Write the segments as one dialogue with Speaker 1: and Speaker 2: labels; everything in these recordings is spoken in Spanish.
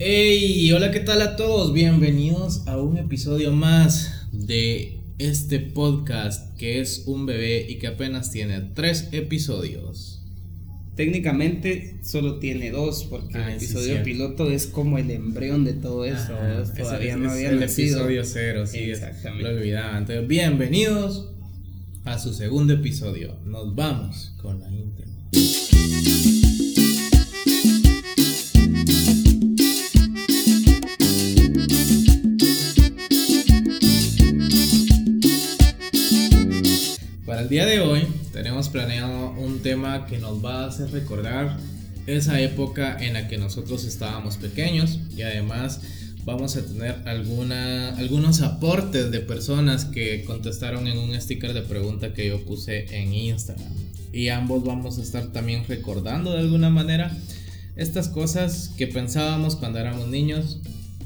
Speaker 1: Hey, hola, ¿qué tal a todos? Bienvenidos a un episodio más de este podcast que es un bebé y que apenas tiene tres episodios.
Speaker 2: Técnicamente solo tiene dos, porque
Speaker 1: Ah,
Speaker 2: el
Speaker 1: sí,
Speaker 2: episodio piloto es como el embrión de todo eso.
Speaker 1: Ese
Speaker 2: todavía
Speaker 1: es-
Speaker 2: no había
Speaker 1: el
Speaker 2: nacido.
Speaker 1: episodio cero, sí, es-
Speaker 2: Exactamente.
Speaker 1: lo olvidaba. Entonces, bienvenidos a su segundo episodio. Nos vamos con la intro. Día de hoy tenemos planeado un tema que nos va a hacer recordar esa época en la que nosotros estábamos pequeños y además vamos a tener alguna, algunos aportes de personas que contestaron en un sticker de pregunta que yo puse en Instagram. Y ambos vamos a estar también recordando de alguna manera estas cosas que pensábamos cuando éramos niños,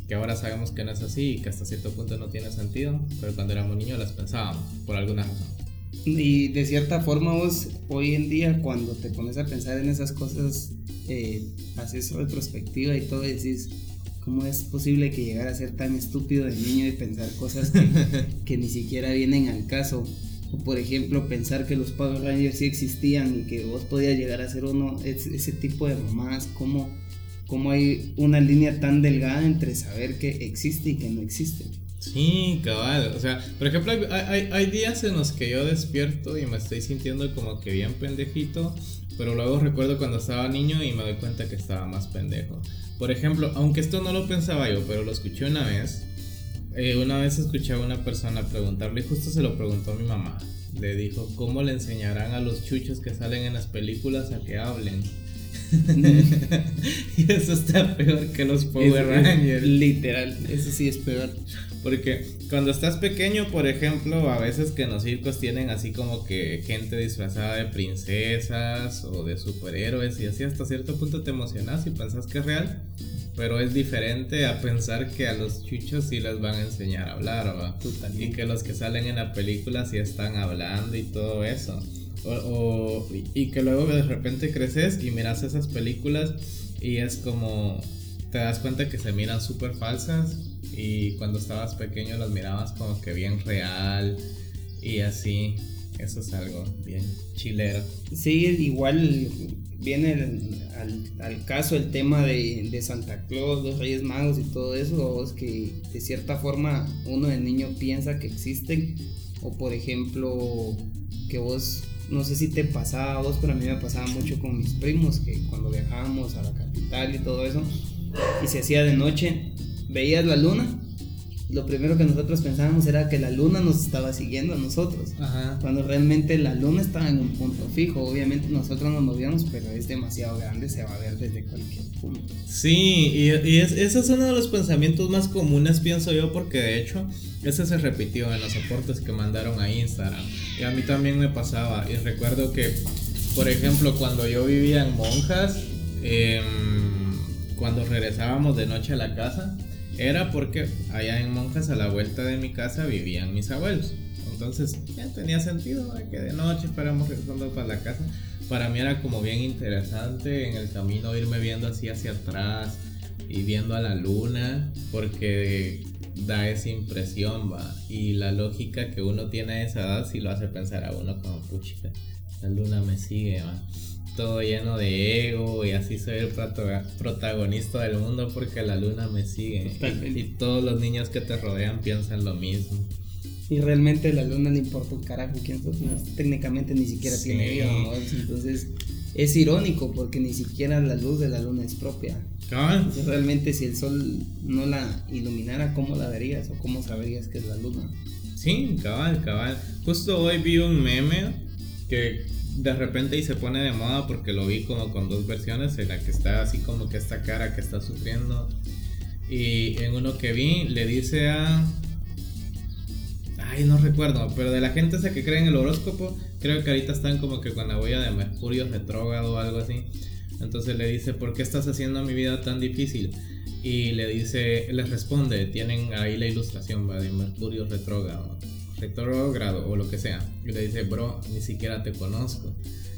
Speaker 1: que ahora sabemos que no es así y que hasta cierto punto no tiene sentido, pero cuando éramos niños las pensábamos por alguna razón.
Speaker 2: Y de cierta forma vos hoy en día cuando te pones a pensar en esas cosas, eh, haces retrospectiva y todo y decís, ¿cómo es posible que llegara a ser tan estúpido de niño y pensar cosas que, que ni siquiera vienen al caso? O por ejemplo pensar que los Power Rangers sí existían y que vos podías llegar a ser uno, es- ese tipo de mamás, ¿cómo, cómo hay una línea tan delgada entre saber que existe y que no existe?
Speaker 1: Sí, cabal. O sea, por ejemplo, hay, hay- hay días en los que yo despierto y me estoy sintiendo como que bien pendejito, pero luego recuerdo cuando estaba niño y me doy cuenta que estaba más pendejo. Por ejemplo, aunque esto no lo pensaba yo, pero lo escuché una vez. eh, una vez escuché a una persona preguntarle, y justo se lo preguntó a mi mamá. Le dijo, ¿cómo le enseñarán a los chuchos que salen en las películas a que hablen? y eso está peor que los Power
Speaker 2: Es- es
Speaker 1: Rangers.
Speaker 2: Literal, eso sí es peor.
Speaker 1: Porque cuando estás pequeño, por ejemplo, a veces que en los circos tienen así como que gente disfrazada de princesas o de superhéroes y así hasta cierto punto te emocionas y pensás que es real. Pero es diferente a pensar que a los chuchos sí les van a enseñar a hablar, ¿va? Y que los que salen en la película sí están hablando y todo eso. O, o- y que luego de repente creces y miras esas películas y es como te das cuenta que se miran súper falsas y cuando estabas pequeño las mirabas como que bien real y así. Eso es algo bien chilero.
Speaker 2: Sí, igual viene el- al, al caso el tema de, de Santa Claus, los Reyes Magos y todo eso, es que de cierta forma uno de niño piensa que existen, o por ejemplo, que vos, no sé si te pasaba a vos, pero a mí me pasaba mucho con mis primos, que cuando viajábamos a la capital y todo eso, y se hacía de noche, veías la luna, lo primero que nosotros pensábamos era que la luna nos estaba siguiendo a nosotros
Speaker 1: Ajá.
Speaker 2: cuando realmente la luna está en un punto fijo. Obviamente nosotros nos movíamos, pero es demasiado grande, se va a ver desde cualquier punto.
Speaker 1: Sí, y, y es- ese es uno de los pensamientos más comunes, pienso yo, porque de hecho ese se repitió en los aportes que mandaron a Instagram. Y a mí también me pasaba. Y recuerdo que, por ejemplo, cuando yo vivía en Monjas, em, cuando regresábamos de noche a la casa, era porque allá en Monjas, a la vuelta de mi casa, vivían mis abuelos. Entonces ya tenía sentido que de noche fuéramos regresando para la casa. Para mí era como bien interesante en el camino irme viendo así hacia atrás y viendo a la luna porque da esa impresión, va. Y la lógica que uno tiene a esa edad sí lo hace pensar a uno como, puchica, la luna me sigue, va. Todo lleno de ego y así soy el protagonista del mundo porque la luna me sigue.
Speaker 2: Totalmente.
Speaker 1: Y, todos los niños que te rodean piensan lo mismo.
Speaker 2: Y realmente la luna le importa un carajo quién sos, no, técnicamente ni siquiera
Speaker 1: Sí.
Speaker 2: tiene vida. ¿no? Entonces es irónico porque ni siquiera la luz de la luna es propia. Entonces, realmente si el sol no la iluminara, ¿cómo la verías o cómo sabrías que es la luna?
Speaker 1: Sí, cabal, cabal. Justo hoy vi un meme que de repente y se pone de moda porque lo vi como con dos versiones, en la que está así como que esta cara que está sufriendo. Y en uno que vi le dice a... Ay, no recuerdo, pero de la gente esa que cree en el horóscopo, creo que ahorita están como que con la huella de Mercurio retrógrado o algo así. Entonces le dice, ¿por qué estás haciendo mi vida tan difícil? Y le dice, les responde, tienen ahí la ilustración ¿va? de Mercurio retrógrado, retrógrado o lo que sea. Y le dice, bro, ni siquiera te conozco.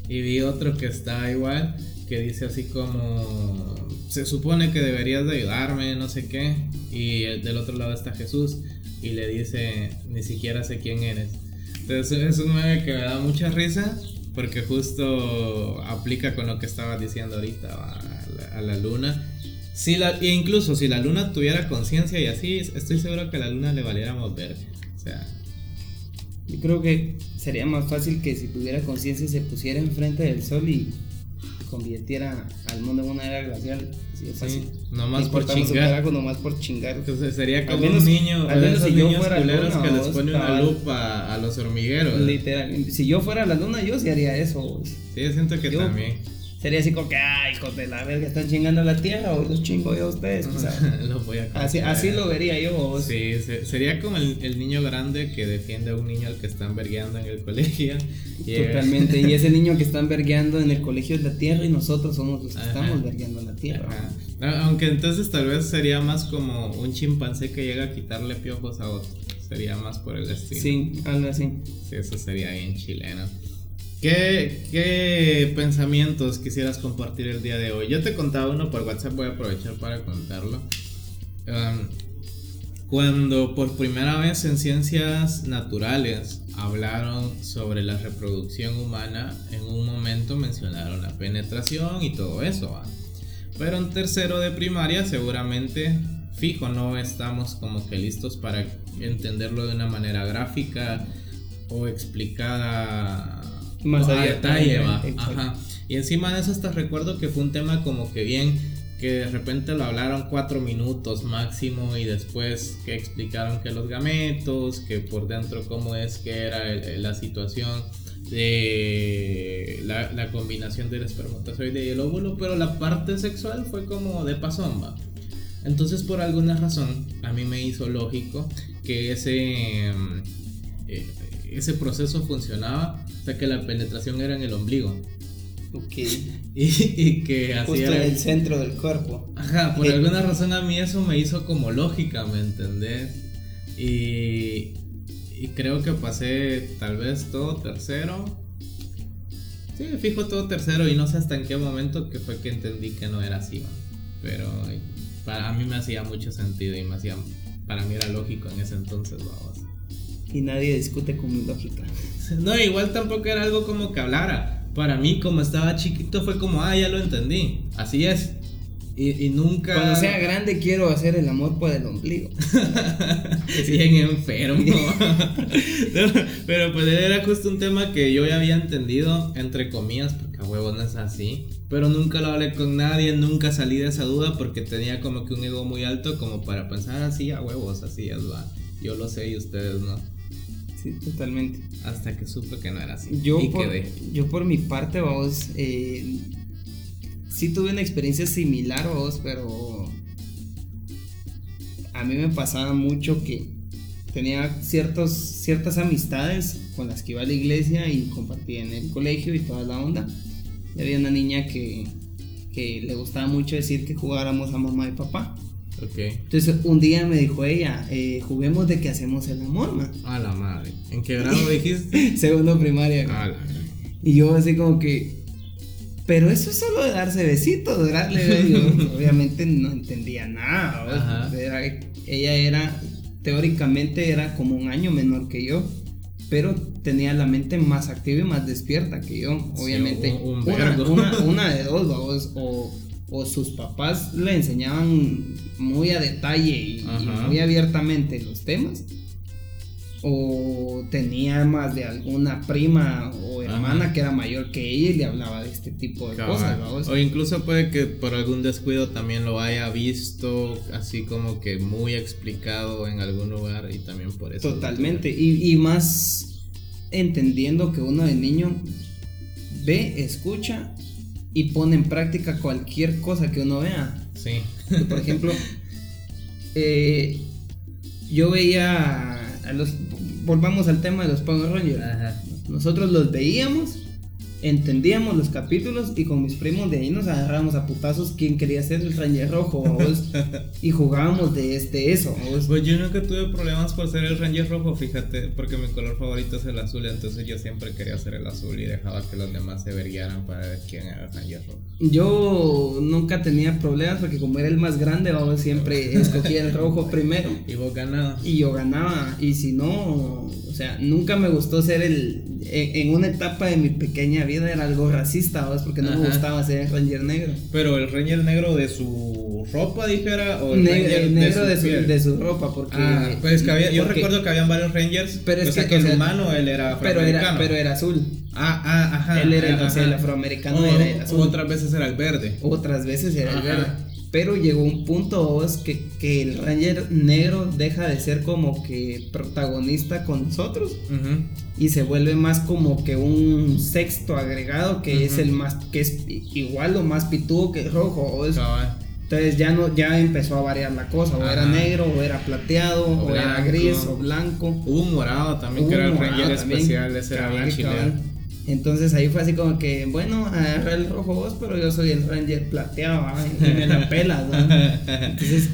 Speaker 1: Y vi otro que está igual, que dice así como, se supone que deberías de ayudarme, no sé qué. Y del otro lado está Jesús y le dice, ni siquiera sé quién eres. Entonces es un meme que me da mucha risa porque justo aplica con lo que estaba diciendo ahorita a la, luna. Si la, e incluso si la luna tuviera conciencia y así, estoy seguro que a la luna le valiéramos ver. O sea,
Speaker 2: yo creo que sería más fácil que si tuviera conciencia se pusiera enfrente del sol y convirtiera al mundo en una era glacial. Así es fácil.
Speaker 1: nomás por chingar.
Speaker 2: nomás por chingar.
Speaker 1: Entonces sería como un niño, al menos si yo fuera luna, que les pone una lupa a los hormigueros.
Speaker 2: Literal. Si yo fuera la luna, yo sí haría eso.
Speaker 1: Sí, yo siento que también
Speaker 2: sería así como que, ay, hijos de la verga, están chingando la tierra o los chingo yo a ustedes.
Speaker 1: lo voy a
Speaker 2: así, así lo vería yo.
Speaker 1: Sí, sería como el, niño grande que defiende a un niño al que están vergueando en el colegio.
Speaker 2: Totalmente, y ese niño que están vergueando en el colegio es la tierra y nosotros somos los que estamos vergueando en la tierra.
Speaker 1: Aunque entonces tal vez sería más como un chimpancé que llega a quitarle piojos a otro. Sería más por el destino.
Speaker 2: Sí, algo así.
Speaker 1: Sí, eso sería bien chileno. ¿Qué, pensamientos quisieras compartir el día de hoy? Yo te contaba uno por WhatsApp, voy a aprovechar para contarlo. cuando por primera vez en ciencias naturales hablaron sobre la reproducción humana, en un momento mencionaron la penetración y todo eso. Pero en tercero de primaria seguramente, fijo, no estamos como que listos para entenderlo de una manera gráfica o explicada
Speaker 2: más a detalle,
Speaker 1: Y encima de eso hasta recuerdo que fue un tema como que bien, que de repente lo hablaron cuatro minutos máximo y después que explicaron que los gametos, que por dentro cómo es que era la situación de la, combinación del espermatozoide y el óvulo, pero la parte sexual fue como de pasomba. Entonces por alguna razón a mí me hizo lógico que ese... Eh, ese proceso funcionaba hasta que la penetración era en el ombligo.
Speaker 2: Ok.
Speaker 1: Y, que
Speaker 2: hacía. En el centro del cuerpo.
Speaker 1: Ajá, por alguna razón a mí eso me hizo como lógica, ¿me entendés? Y, y creo que pasé tal vez todo tercero. Sí, fijo todo tercero y no sé hasta en qué momento que fue que entendí que no era así, pero para mí me hacía mucho sentido y me hacía, para mí era lógico en ese entonces, vamos
Speaker 2: y nadie discute con mi lógica.
Speaker 1: No, igual tampoco era algo como que hablara. Para mí, como estaba chiquito, fue como, ah, ya lo entendí. Así es. Y, nunca.
Speaker 2: Cuando sea grande, quiero hacer el amor por el ombligo.
Speaker 1: Bien enfermo. pero pues era justo un tema que yo ya había entendido, entre comillas, porque a huevo no es así. Pero nunca lo hablé con nadie, nunca salí de esa duda porque tenía como que un ego muy alto como para pensar así a huevos, así es, va. Yo lo sé y ustedes no
Speaker 2: totalmente.
Speaker 1: Hasta que supe que no era así.
Speaker 2: Yo, por, yo por mi parte, vos, eh, sí tuve una experiencia similar, vos, pero a mí me pasaba mucho que tenía ciertos, ciertas amistades con las que iba a la iglesia y compartía en el colegio y toda la onda. Y había una niña que, que le gustaba mucho decir que jugáramos a mamá y papá. Entonces un día me dijo ella, eh, juguemos de que hacemos el amor, man.
Speaker 1: A la madre. ¿En qué grado dijiste?
Speaker 2: Segundo primaria. Y yo así como que, pero eso es solo de darse besitos, darle yo obviamente no entendía nada. ella era, teóricamente era como un año menor que yo, pero tenía la mente más activa y más despierta que yo. Obviamente, una, de dos, o o sus papás le enseñaban muy a detalle y, muy abiertamente los temas o tenía más de alguna prima o hermana que era mayor que ella y le hablaba de este tipo de cosas.
Speaker 1: O incluso puede que por algún descuido también lo haya visto así como que muy explicado en algún lugar y también por eso.
Speaker 2: Totalmente. Y, y, más entendiendo que uno de niño ve, escucha y pone en práctica cualquier cosa que uno vea.
Speaker 1: Sí.
Speaker 2: Por ejemplo, eh, yo veía a los. Volvamos al tema de los Power Rangers. Nosotros los veíamos entendíamos los capítulos y con mis primos de ahí nos agarrábamos a putazos quién quería ser el Ranger rojo ¿vos? y jugábamos de este eso ¿vos?
Speaker 1: Pues yo nunca tuve problemas por ser el Ranger rojo, fíjate, porque mi color favorito es el azul, entonces yo siempre quería ser el azul y dejaba que los demás se verguiaran para ver quién era el Ranger rojo.
Speaker 2: yo nunca tenía problemas porque como era el más grande ¿vos? siempre escogía el rojo primero
Speaker 1: Y vos ganabas.
Speaker 2: y yo ganaba y si no o sea nunca me gustó ser el en, en una etapa de mi pequeña vida era algo racista ¿vos? porque no me
Speaker 1: Ajá.
Speaker 2: gustaba ser el Ranger negro
Speaker 1: Pero el Ranger negro de su ropa, dijera, o el
Speaker 2: el negro de su,
Speaker 1: piel?
Speaker 2: de su ropa porque
Speaker 1: Ah, pues que había, yo
Speaker 2: porque-
Speaker 1: recuerdo que habían varios Rangers,
Speaker 2: Pero es
Speaker 1: o sea,
Speaker 2: que,
Speaker 1: que
Speaker 2: o
Speaker 1: el
Speaker 2: sea,
Speaker 1: humano él era
Speaker 2: pero era
Speaker 1: afroamericano.
Speaker 2: pero era azul
Speaker 1: Ah, ah, ajá.
Speaker 2: Él era el-
Speaker 1: ajá,
Speaker 2: el
Speaker 1: ajá.
Speaker 2: afroamericano
Speaker 1: O-
Speaker 2: era el azul.
Speaker 1: Otras veces era el verde.
Speaker 2: otras veces era el
Speaker 1: Ajá.
Speaker 2: verde pero llegó un punto vos, que, que el ranger negro deja de ser como que protagonista con nosotros
Speaker 1: Ujú.
Speaker 2: y se vuelve más como que un sexto agregado que es
Speaker 1: Ujú.
Speaker 2: el más que es igual o más pitudo que el rojo entonces ya no ya empezó a variar la cosa o era negro o era plateado o,
Speaker 1: O
Speaker 2: era gris o blanco.
Speaker 1: Hubo un morado también,
Speaker 2: Hubo
Speaker 1: que era el Ranger
Speaker 2: también,
Speaker 1: especial, ese era bien chileno.
Speaker 2: Entonces ahí fue así como que, bueno, agarra el rojo vos, pero yo soy el ranger plateado, y me la pelas. Entonces,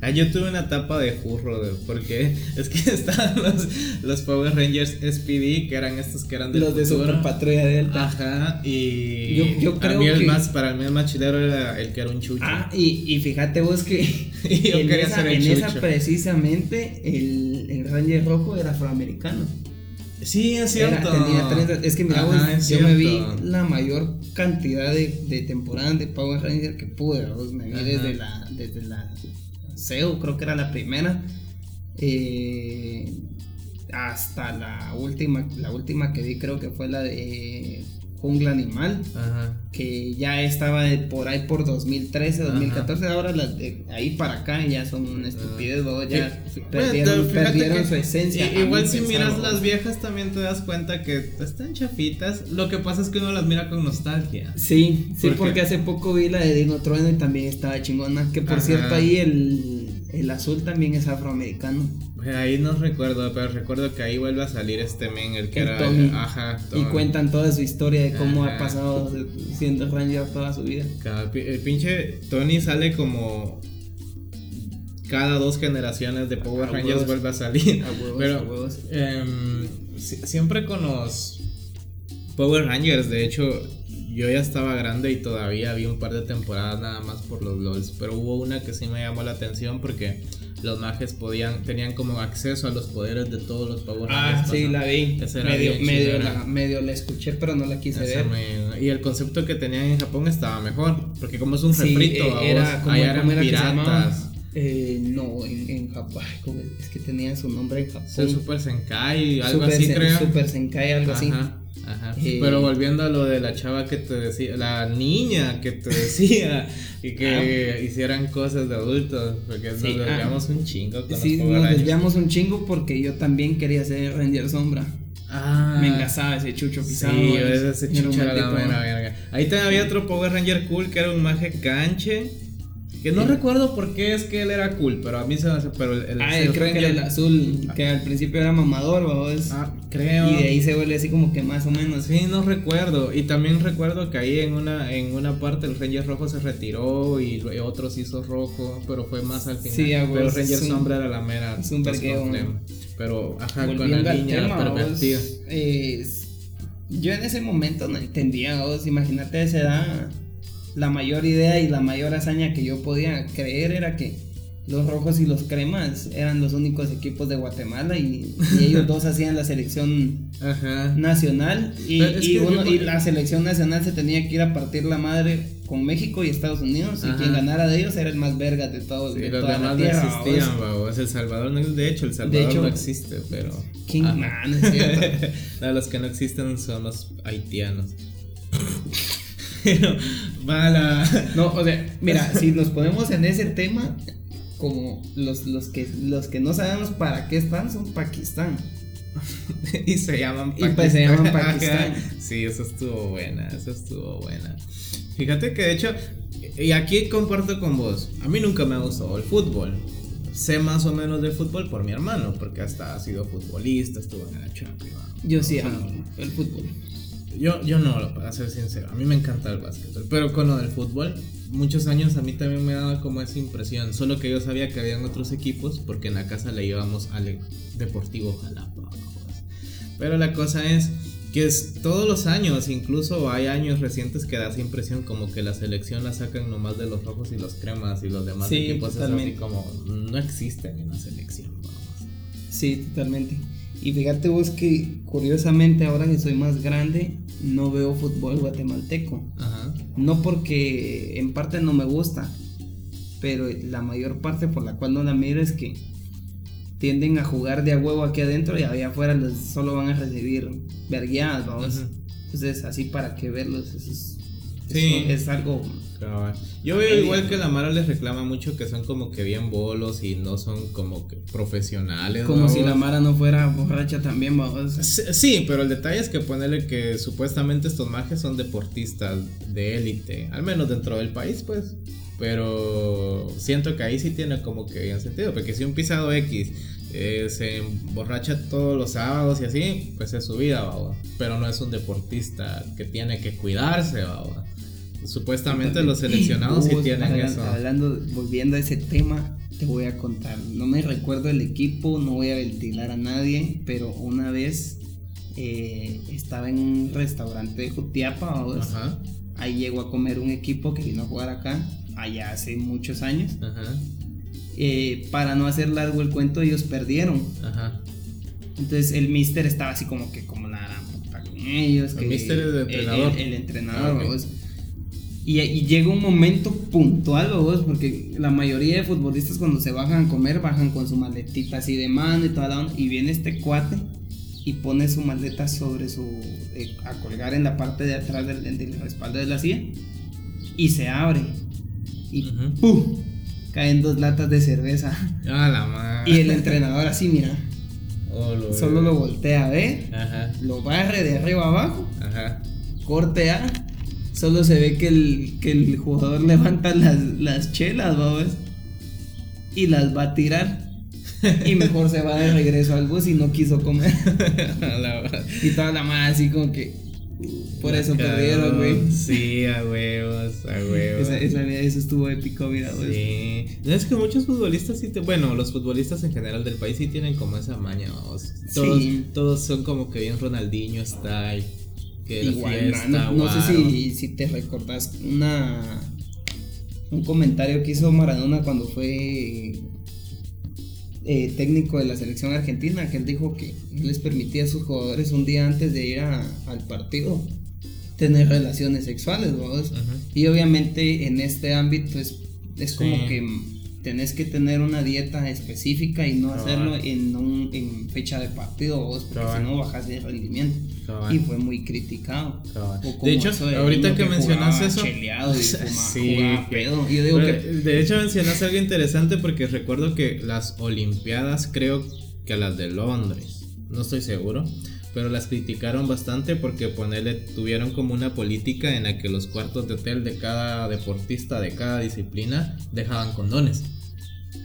Speaker 1: Ah, yo tuve una etapa de furro, de- porque es que estaban los, los Power Rangers SPD, que eran estos que eran del
Speaker 2: los de
Speaker 1: futuro.
Speaker 2: Super Patrulla Delta.
Speaker 1: Ajá, y
Speaker 2: Yo- yo
Speaker 1: a
Speaker 2: creo
Speaker 1: mí el
Speaker 2: que-
Speaker 1: más, para mí el más chilero era el que era un chucho.
Speaker 2: Ah, y, y fíjate vos que
Speaker 1: yo
Speaker 2: en,
Speaker 1: quería
Speaker 2: esa,
Speaker 1: ser el
Speaker 2: en esa precisamente el, el ranger rojo era afroamericano.
Speaker 1: Sí, es
Speaker 2: Era-
Speaker 1: cierto.
Speaker 2: tenía 30 es que mira, vos,
Speaker 1: Ajá, es
Speaker 2: yo me vi la mayor cantidad de, de temporadas de Power Ranger que pude, vos, me vi
Speaker 1: Ajá.
Speaker 2: desde la, desde la SEO, creo que era la primera, eh, hasta la última, la última que vi creo que fue la de Jungla Animal,
Speaker 1: Ajá.
Speaker 2: que ya estaba de por ahí por 2013, 2014, ahora las de ahí para acá ya son una estupidez, ya
Speaker 1: Sí.
Speaker 2: perdieron,
Speaker 1: Bueno,
Speaker 2: su esencia.
Speaker 1: Igual si
Speaker 2: pensar,
Speaker 1: miras las viejas también te das cuenta que están chafitas. Lo que pasa es que uno las mira con nostalgia.
Speaker 2: Sí, sí, porque hace poco vi la de Dino Trueno y también estaba chingona. Que por
Speaker 1: Ajá.
Speaker 2: cierto, ahí el, el azul también es afroamericano.
Speaker 1: Ahí no recuerdo, pero recuerdo que ahí vuelve a salir este men, el que
Speaker 2: El
Speaker 1: era.
Speaker 2: Tommy.
Speaker 1: Ajá,
Speaker 2: Y cuentan toda su historia de cómo
Speaker 1: Ajá.
Speaker 2: ha pasado siendo Ranger toda su vida.
Speaker 1: Cada el pinche Tony sale como. Cada dos generaciones de Power
Speaker 2: A
Speaker 1: Rangers
Speaker 2: huevos.
Speaker 1: vuelve a salir.
Speaker 2: A huevos,
Speaker 1: Pero
Speaker 2: a huevos.
Speaker 1: em, si- siempre con los Power Rangers, de hecho, yo ya estaba grande y todavía vi un par de temporadas nada más por los LOLs. Pero hubo una que sí me llamó la atención porque los mages podían, tenían como acceso a los poderes de todos los Power
Speaker 2: Ah,
Speaker 1: Rangers.
Speaker 2: sí, la vi. Medio, medio, la, medio la escuché, pero no la quise
Speaker 1: Esa
Speaker 2: ver.
Speaker 1: me- Y el concepto que tenían en Japón estaba mejor. Porque como es un
Speaker 2: Sí,
Speaker 1: refrito,
Speaker 2: eh, era
Speaker 1: vos,
Speaker 2: como,
Speaker 1: allá eran piratas.
Speaker 2: Eh, no, en, en Japón. ay, ¿cómo es? que tenía su nombre en Japón.
Speaker 1: Super Senkai, algo
Speaker 2: Super
Speaker 1: así
Speaker 2: Sen-
Speaker 1: creo.
Speaker 2: Super Senkai, algo así.
Speaker 1: Ajá.
Speaker 2: Eh,
Speaker 1: Pero volviendo a lo de la chava que te decía, la niña que te decía y que hicieran cosas de adultos, porque
Speaker 2: Ah. Sí,
Speaker 1: nos
Speaker 2: ah.
Speaker 1: desviamos un chingo con
Speaker 2: Sí,
Speaker 1: los
Speaker 2: nos desviamos un chingo porque yo también quería ser Ranger Sombra.
Speaker 1: Ah,
Speaker 2: Me engasaba ese chucho
Speaker 1: Sí,
Speaker 2: pisado.
Speaker 1: ese, ese chucho era la mera verga. Ahí también había otro Power Ranger cool que era un maje canche. Que no
Speaker 2: Sí.
Speaker 1: recuerdo por qué es que él era cool, pero a mí se me hace. Pero el, el-
Speaker 2: Ah,
Speaker 1: el
Speaker 2: creo que el azul, que al principio era mamador.
Speaker 1: Ah, creo.
Speaker 2: Y de ahí se vuelve así como que más o menos.
Speaker 1: Sí, no recuerdo. Y también recuerdo que ahí en una, en una parte el Ranger rojo se retiró y, y otros hizo rojo, pero fue más al final.
Speaker 2: Sí, a
Speaker 1: pero el Ranger
Speaker 2: un-
Speaker 1: sombra era la mera.
Speaker 2: es un
Speaker 1: problema. Pero, ajá, con la niña
Speaker 2: tema, vos,
Speaker 1: pervertida.
Speaker 2: yo en ese momento no entendía, vos, imagínate esa edad, la mayor idea y la mayor hazaña que yo podía creer era que los rojos y los cremas eran los únicos equipos de Guatemala y, y ellos dos hacían la selección
Speaker 1: Ajá.
Speaker 2: nacional y, uno- la selección nacional se tenía que ir a partir la madre con México y Estados Unidos y quien ganara de ellos era el más verga de todos
Speaker 1: Sí,
Speaker 2: de
Speaker 1: los
Speaker 2: toda
Speaker 1: demás
Speaker 2: la
Speaker 1: no existían, babos. El Salvador no de hecho, el Salvador
Speaker 2: hecho,
Speaker 1: no existe, pero.
Speaker 2: ¿Quién? No.
Speaker 1: No, los que no existen son los haitianos. Pero, va la.
Speaker 2: No, o sea, mira, si nos ponemos en ese tema, como los, los, que, los que no sabemos para qué están son Pakistán.
Speaker 1: y se llaman
Speaker 2: Y pues se llaman Pakistán.
Speaker 1: sí, eso estuvo buena, eso estuvo buena. Fíjate que de hecho, y aquí comparto con vos, a mí nunca me ha gustado el fútbol. Sé más o menos del fútbol por mi hermano, porque hasta ha sido futbolista, estuvo en la Champions.
Speaker 2: Yo sí amo el fútbol.
Speaker 1: Yo, yo no, para ser sincero, a mí me encanta el básquetbol, pero con lo del fútbol, muchos años a mí también me daba como esa impresión, solo que yo sabía que habían otros equipos porque en la casa le íbamos al Deportivo Jalapa. Pero la cosa es que es todos los años, incluso hay años recientes que da esa impresión como que la selección la sacan nomás de los rojos y los cremas y los demás equipos es así como no existen en la selección.
Speaker 2: Sí, totalmente. Y fíjate vos que curiosamente ahora que soy más grande no veo fútbol guatemalteco. Ajá. No porque en parte no me gusta, pero la mayor parte por la cual no la miro es que tienden a jugar de a huevo aquí adentro y allá afuera los solo van a recibir verguiadas, vamos. Entonces, así para que verlos, es, sí. es algo.
Speaker 1: Yo veo igual que la Mara les reclama mucho que son como que bien bolos y no son como que profesionales.
Speaker 2: Como si la Mara no fuera borracha también, vamos.
Speaker 1: Sí, pero el detalle es que ponerle que supuestamente estos mages son deportistas de élite, al menos dentro del país, pues. Pero siento que ahí sí tiene como que bien sentido, porque si un pisado X eh, se emborracha todos los sábados y así, pues es su vida, ¿va? pero no es un deportista que tiene que cuidarse. ¿va? Supuestamente los seleccionados sí tienen eso.
Speaker 2: Hablando, volviendo a ese tema, te voy a contar. No me recuerdo el equipo, no voy a ventilar a nadie, pero una vez eh, estaba en un restaurante de Jutiapa, ahí llegó a comer un equipo que vino a jugar acá allá hace muchos años. Eh, para no hacer largo el cuento, ellos perdieron. Entonces el mister estaba así como que como la puta con ellos.
Speaker 1: El mister es el entrenador.
Speaker 2: El, entrenador, ah, y, llega un momento puntual, vos, porque la mayoría de futbolistas cuando se bajan a comer, bajan con su maletita así de mano y toda la onda, y viene este cuate y pone su maleta sobre su. Eh, a colgar en la parte de atrás del, del respaldo de la silla y se abre y ¡pum! caen dos latas de cerveza. Y el entrenador así, mira. Oh, solo lo voltea a ver, lo barre de arriba abajo, Ajá. corte A, solo se ve que el, que el jugador levanta las, las chelas, vamos, y las va a tirar. y mejor se va de regreso al bus y no quiso comer. y toda la mano así como que por eso perdieron, güey.
Speaker 1: Sí, a huevos, a huevos.
Speaker 2: eso estuvo épico, mira,
Speaker 1: güey. Sí. Es que muchos futbolistas sí te, Bueno, los futbolistas en general del país sí tienen como esa maña, Todos, todos son como que bien Ronaldinho style. Que Igual,
Speaker 2: no, no sé si, si te recordás una. Un comentario que hizo Maradona cuando fue eh, técnico de la selección argentina, que él dijo que les permitía a sus jugadores un día antes de ir al partido tener relaciones sexuales, Y obviamente en este ámbito es, es como que tenés que tener una dieta específica y no hacerlo en, un, en fecha de partido vos, porque si no bajas de rendimiento. Y fue muy criticado.
Speaker 1: De hecho, ahorita que, mencionas eso. sí, De hecho, mencionas algo interesante porque recuerdo que las Olimpiadas, creo que las de Londres, no estoy seguro pero las criticaron bastante porque ponerle tuvieron como una política en la que los cuartos de hotel de cada deportista de cada disciplina dejaban condones.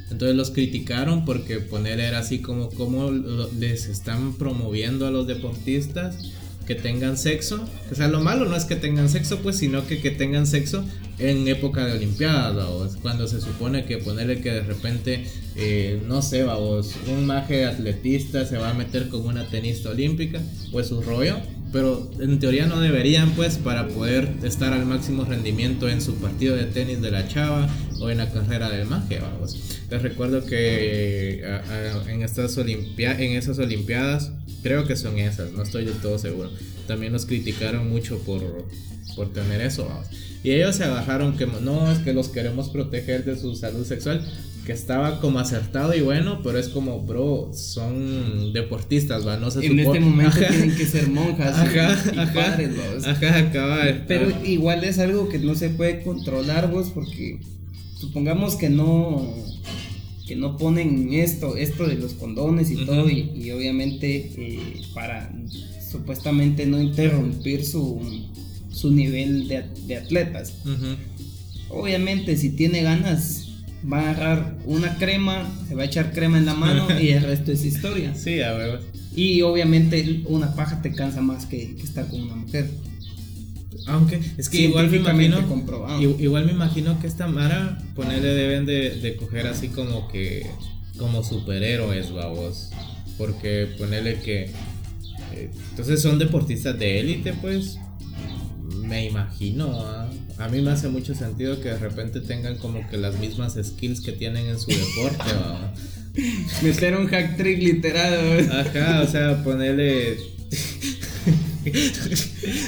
Speaker 1: Entonces los criticaron porque poner era así como cómo les están promoviendo a los deportistas que tengan sexo. O sea, lo malo no es que tengan sexo, pues, sino que que tengan sexo en época de Olimpiadas, cuando se supone que ponerle que de repente, eh, no sé, vamos, un maje atletista se va a meter con una tenista olímpica, pues su rollo, pero en teoría no deberían, pues, para poder estar al máximo rendimiento en su partido de tenis de la chava o en la carrera del maje, vamos. Les recuerdo que en, estas en esas Olimpiadas, creo que son esas, no estoy del todo seguro, también nos criticaron mucho por, por tener eso, vamos. Y ellos se bajaron que no, es que los queremos proteger de su salud sexual, que estaba como acertado y bueno, pero es como, bro, son deportistas, ¿va? No se
Speaker 2: En este momento tienen que ser monjas
Speaker 1: ajá, y, ajá, padres, Ajá, acaba
Speaker 2: Pero igual es algo que no se puede controlar, vos, porque supongamos que no que no ponen esto, esto de los condones y todo, y, obviamente eh, para supuestamente no interrumpir su su nivel de, atletas. Obviamente, si tiene ganas, va a agarrar una crema, se va a echar crema en la mano y el resto es historia.
Speaker 1: Sí, a ver.
Speaker 2: Y obviamente una paja te cansa más que, que estar con una mujer.
Speaker 1: Aunque es que igual me imagino.
Speaker 2: comprobado.
Speaker 1: Igual me imagino que esta Mara, ponerle deben de, de coger así como que. Como superhéroes, babos. Porque ponerle que. eh, entonces son deportistas de élite, pues. Me imagino. ¿ah? A mí me hace mucho sentido que de repente tengan como que las mismas skills que tienen en su deporte, ¿va?
Speaker 2: Meter un hack trick literal. ¿no?
Speaker 1: Ajá, o sea, ponerle.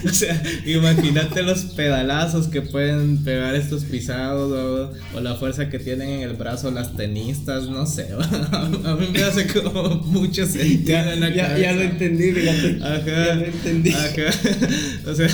Speaker 1: o sea, imagínate los pedalazos que pueden pegar estos pisados o, o la fuerza que tienen en el brazo las tenistas, no sé. A mí me hace como mucho sentido
Speaker 2: Ya,
Speaker 1: en la
Speaker 2: ya,
Speaker 1: cabeza.
Speaker 2: ya lo entendí, fíjate.
Speaker 1: Ajá.
Speaker 2: Ya lo entendí.
Speaker 1: Ajá. O sea,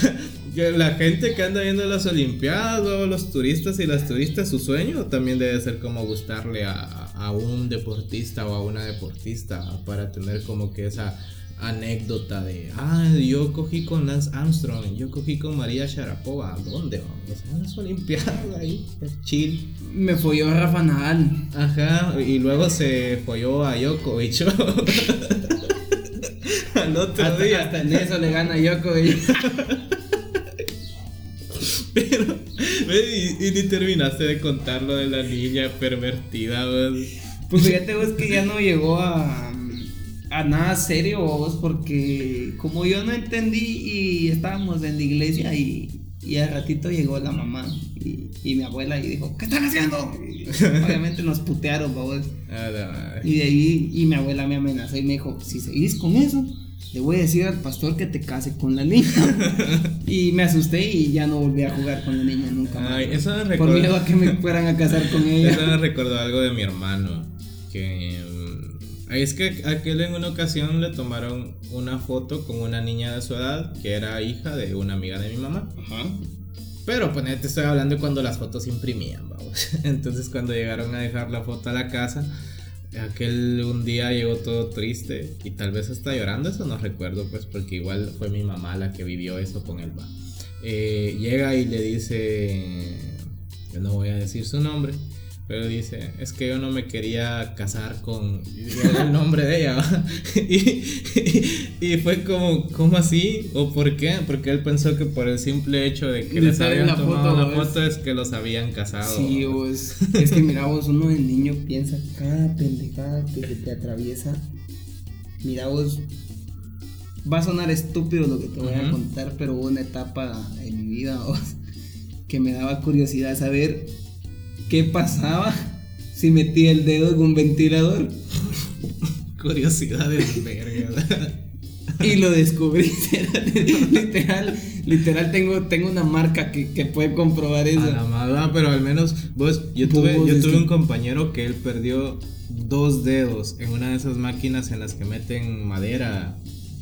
Speaker 1: la gente que anda viendo las Olimpiadas o los turistas y las turistas, su sueño también debe ser como gustarle a, a un deportista o a una deportista para tener como que esa anécdota de, ah, yo cogí con Lance Armstrong, yo cogí con María Sharapova, ¿dónde vamos? En las Olimpiadas ahí, chill.
Speaker 2: Me folló a Rafa Nadal.
Speaker 1: Ajá, y luego se folló a Djokovic. Al otro
Speaker 2: Hasta,
Speaker 1: día.
Speaker 2: hasta en eso le gana Djokovic.
Speaker 1: Pero, y, y ni terminaste de contar lo de la niña pervertida, pues.
Speaker 2: Pues fíjate vos que ya no llegó a, a nada serio vos porque como yo no entendí y estábamos en la iglesia y, y al ratito llegó la mamá y, y mi abuela y dijo, ¿qué están haciendo? Y obviamente nos putearon vos. Y de ahí y mi abuela me amenazó y me dijo, si seguís con eso, le voy a decir al pastor que te case con la niña. y me asusté y ya no volví a jugar con la niña nunca más.
Speaker 1: Ay, eso me
Speaker 2: Por miedo
Speaker 1: recordó,
Speaker 2: a que me fueran a casar con ella.
Speaker 1: eso me recordó algo de mi hermano. Que. mm, Es que aquel en una ocasión le tomaron una foto con una niña de su edad que era hija de una amiga de mi mamá.
Speaker 2: Ajá.
Speaker 1: Pero pues te estoy hablando de cuando las fotos se imprimían, vamos. Entonces cuando llegaron a dejar la foto a la casa, aquel un día llegó todo triste y tal vez hasta llorando, eso no recuerdo pues porque igual fue mi mamá la que vivió eso con él. Eh, llega y le dice, yo no voy a decir su nombre, pero dice, es que yo no me quería casar con y el nombre de ella. ¿va? Y, y fue como, ¿cómo así? ¿O por qué? Porque él pensó que por el simple hecho de que les habían
Speaker 2: la
Speaker 1: tomado
Speaker 2: foto,
Speaker 1: la foto es que los habían casado.
Speaker 2: Sí, vos. Es que mira vos, uno de niño piensa cada pendejada que se te atraviesa. Mira vos, va a sonar estúpido lo que te voy a
Speaker 1: Ujú.
Speaker 2: contar, pero hubo una etapa en mi vida vos, que me daba curiosidad saber qué pasaba si metía el dedo en un ventilador.
Speaker 1: Curiosidad de verga.
Speaker 2: Y lo descubrí. literal, literal tengo, tengo una marca que, que puede comprobar eso.
Speaker 1: A la madre, pero al menos vos, yo tuve, yo tuve un compañero que él perdió dos dedos en una de esas máquinas en las que meten madera.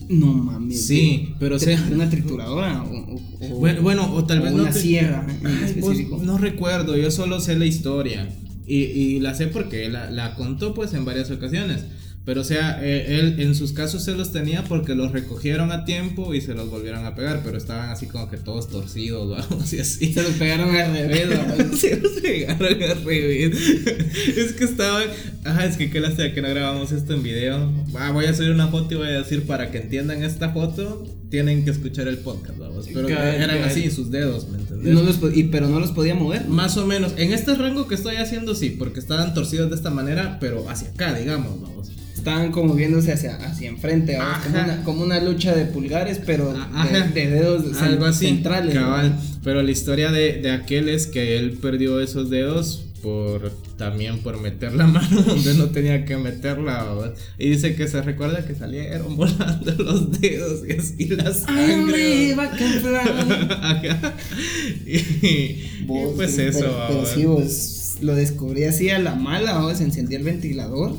Speaker 2: No mames.
Speaker 1: Sí, pero o sea-
Speaker 2: ¿Una trituradora? O, o- o-
Speaker 1: Bueno, bueno, o tal vez no
Speaker 2: una
Speaker 1: te-
Speaker 2: sierra
Speaker 1: Ay, vos, no recuerdo, yo solo sé la historia. Y, y la sé porque la, la contó pues en varias ocasiones. Pero o sea, eh, él en sus casos se los tenía porque los recogieron a tiempo y se los volvieron a pegar, pero estaban así como que todos torcidos, vamos, y así.
Speaker 2: Se los pegaron al revés, ¿no?
Speaker 1: Se los pegaron al revés. Es que estaban. Ajá, es que qué lástima que no grabamos esto en video. Ah, voy a subir una foto y voy a decir para que entiendan esta foto, tienen que escuchar el podcast, vamos. Pero
Speaker 2: Cabal,
Speaker 1: eran así sus dedos, ¿me entendés?
Speaker 2: No los y, pero no los podía mover.
Speaker 1: Más o menos. En este rango que estoy haciendo, sí, porque estaban torcidos de esta manera, pero hacia acá, digamos, vamos.
Speaker 2: Estaban como viéndose hacia, hacia enfrente, como, una, como una lucha de pulgares, pero de,
Speaker 1: Ajá.
Speaker 2: de dedos
Speaker 1: Algo así.
Speaker 2: centrales.
Speaker 1: Pero la historia de, de aquel es que él perdió esos dedos por también por meter la mano donde no tenía que meterla. ¿verdad? Y dice que se recuerda que salieron volando los dedos y así la
Speaker 2: ¡Ay,
Speaker 1: sangre.
Speaker 2: hombre!
Speaker 1: ¿verdad?
Speaker 2: ¡Va a comprar!
Speaker 1: Ajá. Y, y pues
Speaker 2: sí,
Speaker 1: eso.
Speaker 2: Pero, pero
Speaker 1: ¿verdad?
Speaker 2: sí, vos lo descubrí así a la mala, ¿no? se encendía el ventilador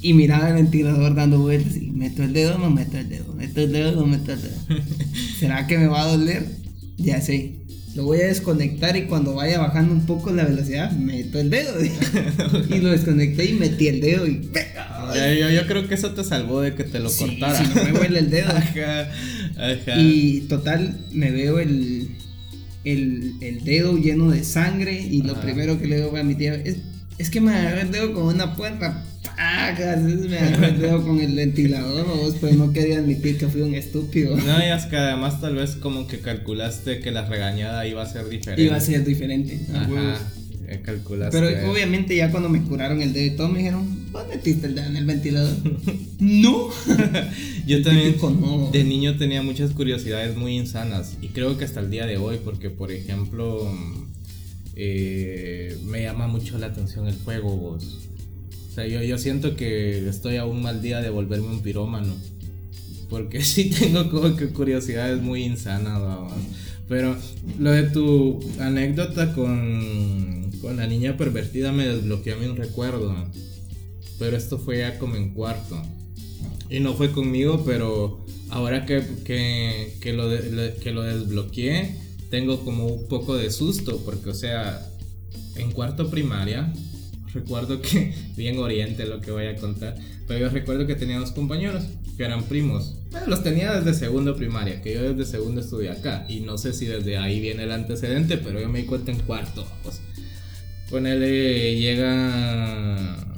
Speaker 2: y miraba el ventilador dando vueltas y meto el dedo, no meto el dedo, meto el dedo, no meto el dedo. ¿Será que me va a doler? Ya sé. Lo voy a desconectar y cuando vaya bajando un poco la velocidad, meto el dedo. y lo desconecté y metí el dedo y...
Speaker 1: Ya, yo, yo creo que eso te salvó de que te lo
Speaker 2: Sí,
Speaker 1: cortara.
Speaker 2: si no me huele el dedo.
Speaker 1: Ajá, ajá.
Speaker 2: Y total, me veo el, el, el dedo lleno de sangre y lo primero que le digo a mi tía es, es que me agarré el dedo con una puerta. Pagas, es- me dedo con el ventilador, vos, pues no quería admitir que fui un estúpido.
Speaker 1: No, y es que además tal vez como que calculaste que la regañada iba a ser diferente.
Speaker 2: Iba a ser diferente.
Speaker 1: Ajá, eh, calculaste.
Speaker 2: Pero obviamente ya cuando me curaron el dedo y todo me dijeron, ¿vos metiste el dedo en el ventilador? no.
Speaker 1: Yo también
Speaker 2: no.
Speaker 1: de niño tenía muchas curiosidades muy insanas y creo que hasta el día de hoy porque por ejemplo mm, eh, me llama mucho la atención el fuego vos. Sea, yo, yo siento que estoy a un mal día de volverme un pirómano. Porque sí tengo como curiosidades muy insanas. Pero lo de tu anécdota con, con la niña pervertida me desbloqueó a un recuerdo. Pero esto fue ya como en cuarto. Y no fue conmigo, pero ahora que, que, que lo, que lo desbloqueé, tengo como un poco de susto, porque o sea, en cuarto primaria, recuerdo que, bien oriente lo que voy a contar, pero yo recuerdo que tenía dos compañeros que eran primos. Bueno, los tenía desde segundo primaria, que yo desde segundo estudié acá, y no sé si desde ahí viene el antecedente, pero yo me di cuenta en cuarto. Pues, ponele, llega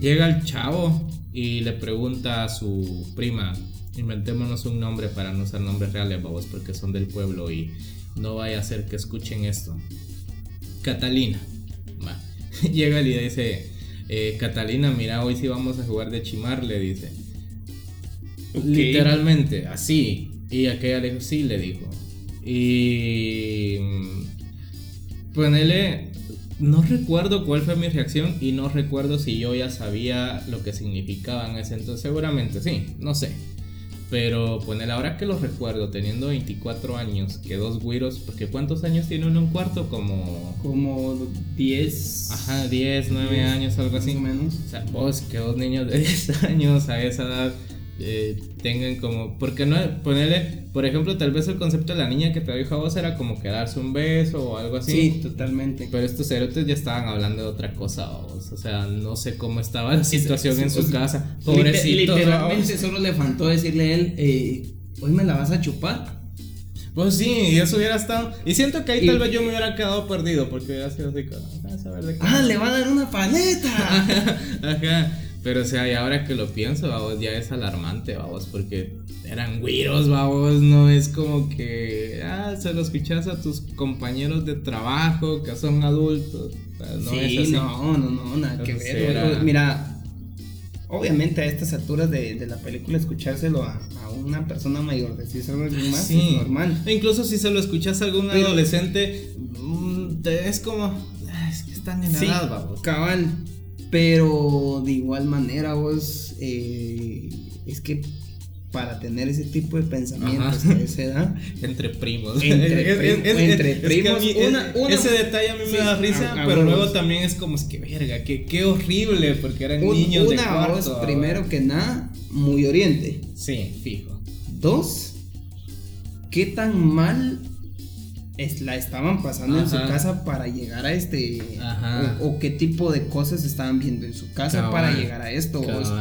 Speaker 1: Llega el chavo y le pregunta a su prima, inventémonos un nombre para no usar nombres reales, babos, porque son del pueblo y no vaya a ser que escuchen esto. Catalina. Llega y le dice, eh, Catalina, mira, hoy sí vamos a jugar de chimar, le dice. Literalmente, así. Y aquella le dijo, sí, le dijo. Y... mm, Ponele... No recuerdo cuál fue mi reacción y no recuerdo si yo ya sabía lo que significaba en ese entonces. Seguramente sí, no sé. Pero ponele ahora que lo recuerdo, teniendo 24 años, que dos güiros, porque ¿cuántos años tiene uno en cuarto? Como...
Speaker 2: Como 10.
Speaker 1: Ajá, 10, 9 años, algo así.
Speaker 2: Más o menos.
Speaker 1: O sea, vos que dos niños de 10 años a esa edad eh, tengan como. Porque no ponerle, por ejemplo, tal vez el concepto de la niña que te dijo a vos era como que darse un beso o algo así.
Speaker 2: Sí, totalmente.
Speaker 1: Pero estos cerotes ya estaban hablando de otra cosa, vos. O sea, no sé cómo estaba la situación
Speaker 2: sí,
Speaker 1: en
Speaker 2: o
Speaker 1: su casa. Pobrecito.
Speaker 2: Literalmente solo le faltó decirle a él, eh, hoy me la vas a chupar.
Speaker 1: Pues sí, y eso hubiera estado. Y siento que ahí
Speaker 2: Y-
Speaker 1: tal vez yo me hubiera quedado perdido porque hubiera sido así como, "Ah, saber de qué".
Speaker 2: Ah, le va a dar una paleta.
Speaker 1: Ajá. Pero o sea, y ahora que lo pienso, vamos, ya es alarmante, vamos, porque eran güiros, vamos, no es como que, ah, se lo escuchas a tus compañeros de trabajo que son adultos. O sea, no
Speaker 2: sí,
Speaker 1: es así.
Speaker 2: no, no, no, nada que ver. Mira, obviamente a estas alturas de, de la película escuchárselo a, a una persona mayor, decir algo más
Speaker 1: Sí.
Speaker 2: es normal.
Speaker 1: E Incluso si se lo escuchas a algún
Speaker 2: Pero-
Speaker 1: adolescente, mm, te- es como, "Ah, es que están en
Speaker 2: Sí,
Speaker 1: edad, vamos.
Speaker 2: cabal. Pero de igual manera vos, eh, es que para tener ese tipo de pensamientos a esa edad,
Speaker 1: Entre primos.
Speaker 2: Entre prim-
Speaker 1: que
Speaker 2: primos, una- una-
Speaker 1: ese detalle a mí
Speaker 2: sí,
Speaker 1: me da risa,
Speaker 2: a- a
Speaker 1: pero luego también es como, es que verga, que, qué horrible, porque eran
Speaker 2: un-
Speaker 1: niños de
Speaker 2: una
Speaker 1: cuarto.
Speaker 2: voz,
Speaker 1: ¿verdad?
Speaker 2: primero que nada, muy oriente.
Speaker 1: Sí, fijo.
Speaker 2: Dos, ¿qué tan mal es, la estaban pasando en su casa para llegar a este...
Speaker 1: Ajá.
Speaker 2: O, o qué tipo de cosas estaban viendo en su casa
Speaker 1: Cabal,
Speaker 2: para llegar a esto. vos?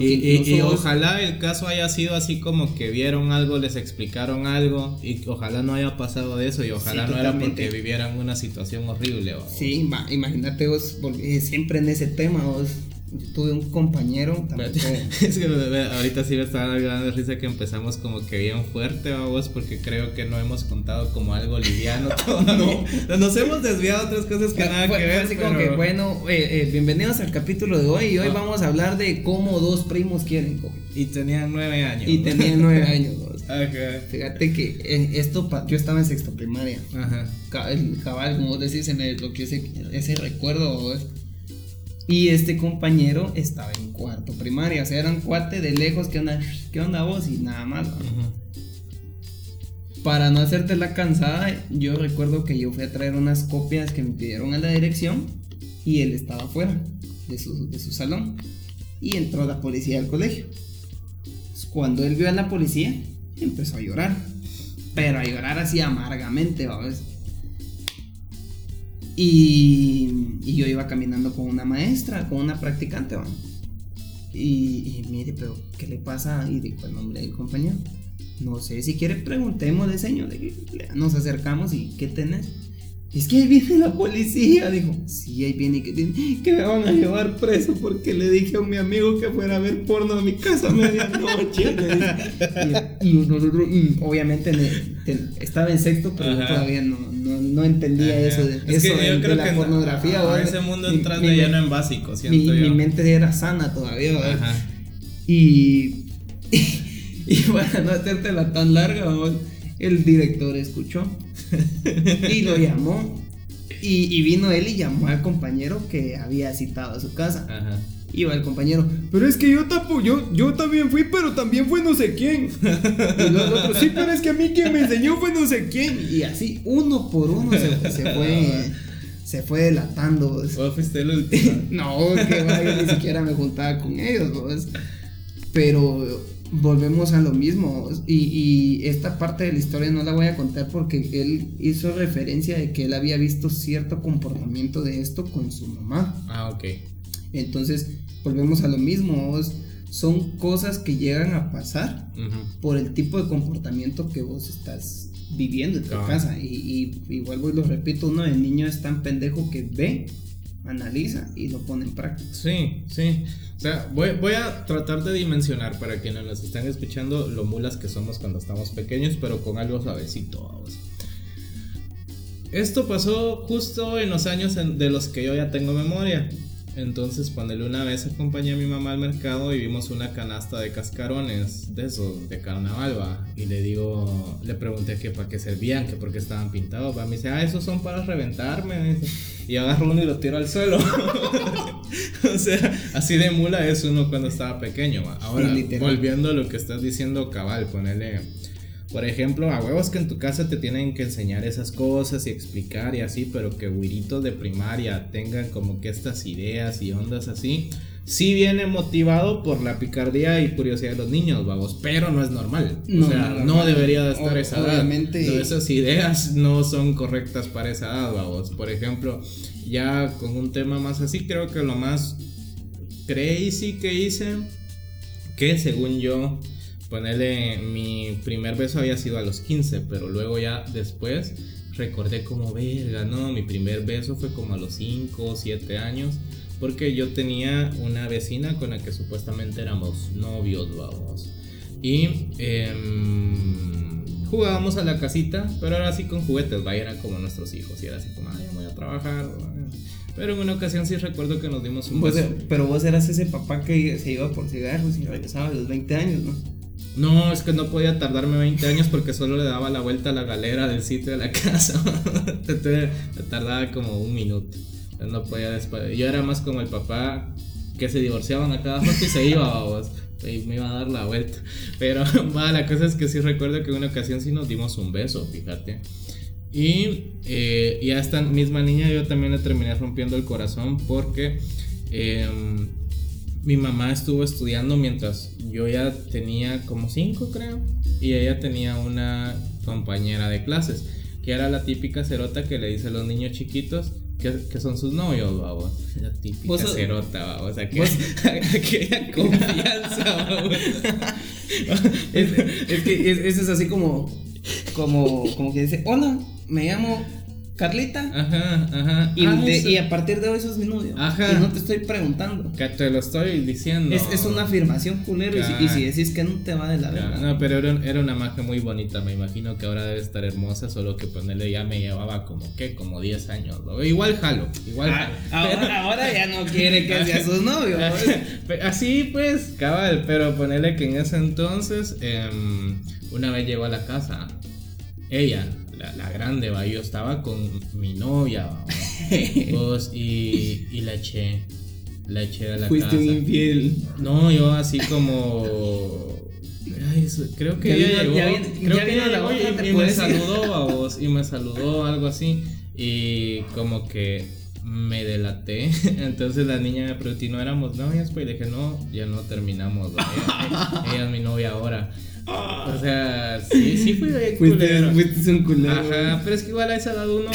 Speaker 1: Y, y- y
Speaker 2: vos-
Speaker 1: ojalá el caso haya sido así como que vieron algo, les explicaron algo y ojalá no haya pasado de eso y ojalá
Speaker 2: Sí,
Speaker 1: no era porque vivieran una situación horrible. ¿va?
Speaker 2: Sí, va, imagínate vos, porque siempre en ese tema vos, yo tuve un compañero, tampoco,
Speaker 1: Es que ahorita sí me estaba dando de risa que empezamos como que bien fuerte, vamos, porque creo que no hemos contado como algo liviano todavía. Nos hemos desviado a otras cosas que nada
Speaker 2: fue-
Speaker 1: que ver.
Speaker 2: así como que, bueno, eh, eh, bienvenidos al capítulo de hoy y hoy vamos a hablar de cómo dos primos quieren coger.
Speaker 1: Y tenían nueve años.
Speaker 2: Y tenían nueve años.
Speaker 1: Ajá.
Speaker 2: Fíjate que eh, esto, yo estaba en sexto primaria.
Speaker 1: Ajá.
Speaker 2: Cabal, como vos decís, se me desbloqueó ese, ese recuerdo. vos. Y este compañero estaba en cuarto primaria. O sea, eran cuate de lejos. ¿Qué onda, ¿Qué onda vos? Y nada más. Para no hacerte la cansada, yo recuerdo que yo fui a traer unas copias que me pidieron a la dirección. Y él estaba afuera de su, de su salón. Y entró la policía al colegio. Entonces, Cuando él vio a la policía, empezó a llorar. Pero a llorar así amargamente, ¿sabes? Y, y yo iba caminando con una maestra, con una practicante, ¿va? Y, y mire, pero ¿qué le pasa? Y dijo el nombre del compañero. no sé, si quiere preguntémosle, señor. Nos acercamos y ¿qué tenés? Es que ahí viene la policía, dijo. Sí, ahí viene que, que me van a llevar preso porque le dije a mi amigo que fuera a ver porno a mi casa a medianoche. y, y, nosotros, obviamente, estaba en sexto, pero todavía no, no, no entendía eso de, eso de, la pornografía.
Speaker 1: En ese mundo entras de lleno en básico,
Speaker 2: mi, mi, mente era sana todavía. Y, y, para no hacértela tan larga, el director escuchó y lo llamó. Y, vino él y llamó al compañero que había citado a su casa. Ajá. Iba el compañero, pero es que yo tapo, yo, yo también fui, pero también fue no sé quién. Y los otros, sí, pero es que a mí quien me enseñó fue no sé quién. Y así, uno por uno se, se fue. Se fue delatando.
Speaker 1: fuiste el último?
Speaker 2: no, que vaya, ni siquiera me juntaba con ellos, Pero volvemos a lo mismo. Y, esta parte de la historia no la voy a contar porque él hizo referencia de que él había visto cierto comportamiento de esto con su mamá.
Speaker 1: Ah, ok.
Speaker 2: Entonces, volvemos a lo mismo. Son cosas que llegan a pasar por el tipo de comportamiento que vos estás viviendo en tu casa. Y, y, vuelvo y lo repito, uno el niño es tan pendejo que ve analiza y lo pone en práctica.
Speaker 1: Sí, sí. O sea, voy, voy, a tratar de dimensionar para quienes nos están escuchando lo mulas que somos cuando estamos pequeños, pero con algo suavecito. Esto pasó justo en los años de los que yo ya tengo memoria. Entonces, cuando una vez acompañé a mi mamá al mercado y vimos una canasta de cascarones de esos, de carnaval, ¿va? Y le digo, le pregunté que para qué servían, que por qué estaban pintados, ¿va? Me dice, ah, esos son para reventarme, Y agarro uno y lo tiro al suelo. o sea, así de mula es uno cuando estaba pequeño, ¿va? Ahora, volviendo a lo que estás diciendo, cabal, ponele por ejemplo, a huevos que en tu casa te tienen que enseñar esas cosas y explicar y así, pero que güiritos de primaria tengan como que estas ideas y ondas así, sí viene motivado por la picardía y curiosidad de los niños, vamos, pero no es normal. o sea, no, debería de estar esa edad. esas ideas no son correctas para esa edad, vamos. Por ejemplo, ya con un tema más así, creo que lo más crazy que hice, que según yo Ponerle, mi primer beso había sido a los 15, pero luego ya después recordé como verga, no, mi primer beso fue como a los 5 o 7 años, porque yo tenía una vecina con la que supuestamente éramos novios, vamos. Y em, jugábamos a la casita, pero era así con juguetes, vaya, eran como nuestros hijos, y era así como, ay, voy a trabajar. Pero en una ocasión sí recuerdo que nos dimos un beso.
Speaker 2: pero vos eras ese papá que se iba por cigarros y regresaba a los 20 años, ¿no?
Speaker 1: No, es que no podía tardarme 20 años porque solo le daba la vuelta a la galera del sitio de la casa. Tardaba como un minuto. No podía después. Yo era más como el papá que se divorciaban a cada rato y se iba, vos. Y me iba a dar la vuelta. Pero va, la cosa es que sí recuerdo que en una ocasión sí nos dimos un beso, fíjate. Y, eh, y a esta misma niña yo también le terminé rompiendo el corazón porque em, mi mamá estuvo estudiando mientras yo ya tenía como cinco, creo, y ella tenía una compañera de clases, que era la típica cerota que le dice a los niños chiquitos que, que son sus novios, vamos. La típica cerota, vamos. O sea, que, aquella confianza, vamos.
Speaker 2: es, es, que eso es así como, como, como que dice, hola, me llamo Carlita. Ajá, ajá. Y, ah, y, a partir de hoy sos mi novio. Ajá. Y no te estoy preguntando.
Speaker 1: Que te lo estoy diciendo.
Speaker 2: Es, es una afirmación culero. Y, si, decís que no te va de la verdad.
Speaker 1: No, pero era, era, una magia muy bonita. Me imagino que ahora debe estar hermosa. Solo que ponerle ya me llevaba como, ¿qué? Como 10 años. Igual jalo. Igual
Speaker 2: ah, Ahora, ahora, ya no quiere que sea su novio.
Speaker 1: Así pues, cabal. Pero ponerle que en ese entonces, em, una vez llegó a la casa. Ella la, grande, va. Yo estaba con mi novia, Vos, y, y la eché. La eché a la
Speaker 2: Fuiste un infiel.
Speaker 1: No, yo así como. creo que ella llegó, creo que ella llegó y, me saludó a vos y me saludó algo así y como que me delaté entonces la niña me preguntó no éramos novias pues y dije no ya no terminamos ella es mi novia ahora o sea, sí, sí fui bien culero.
Speaker 2: Fuiste un culero.
Speaker 1: Ajá, pero es que igual a esa edad uno,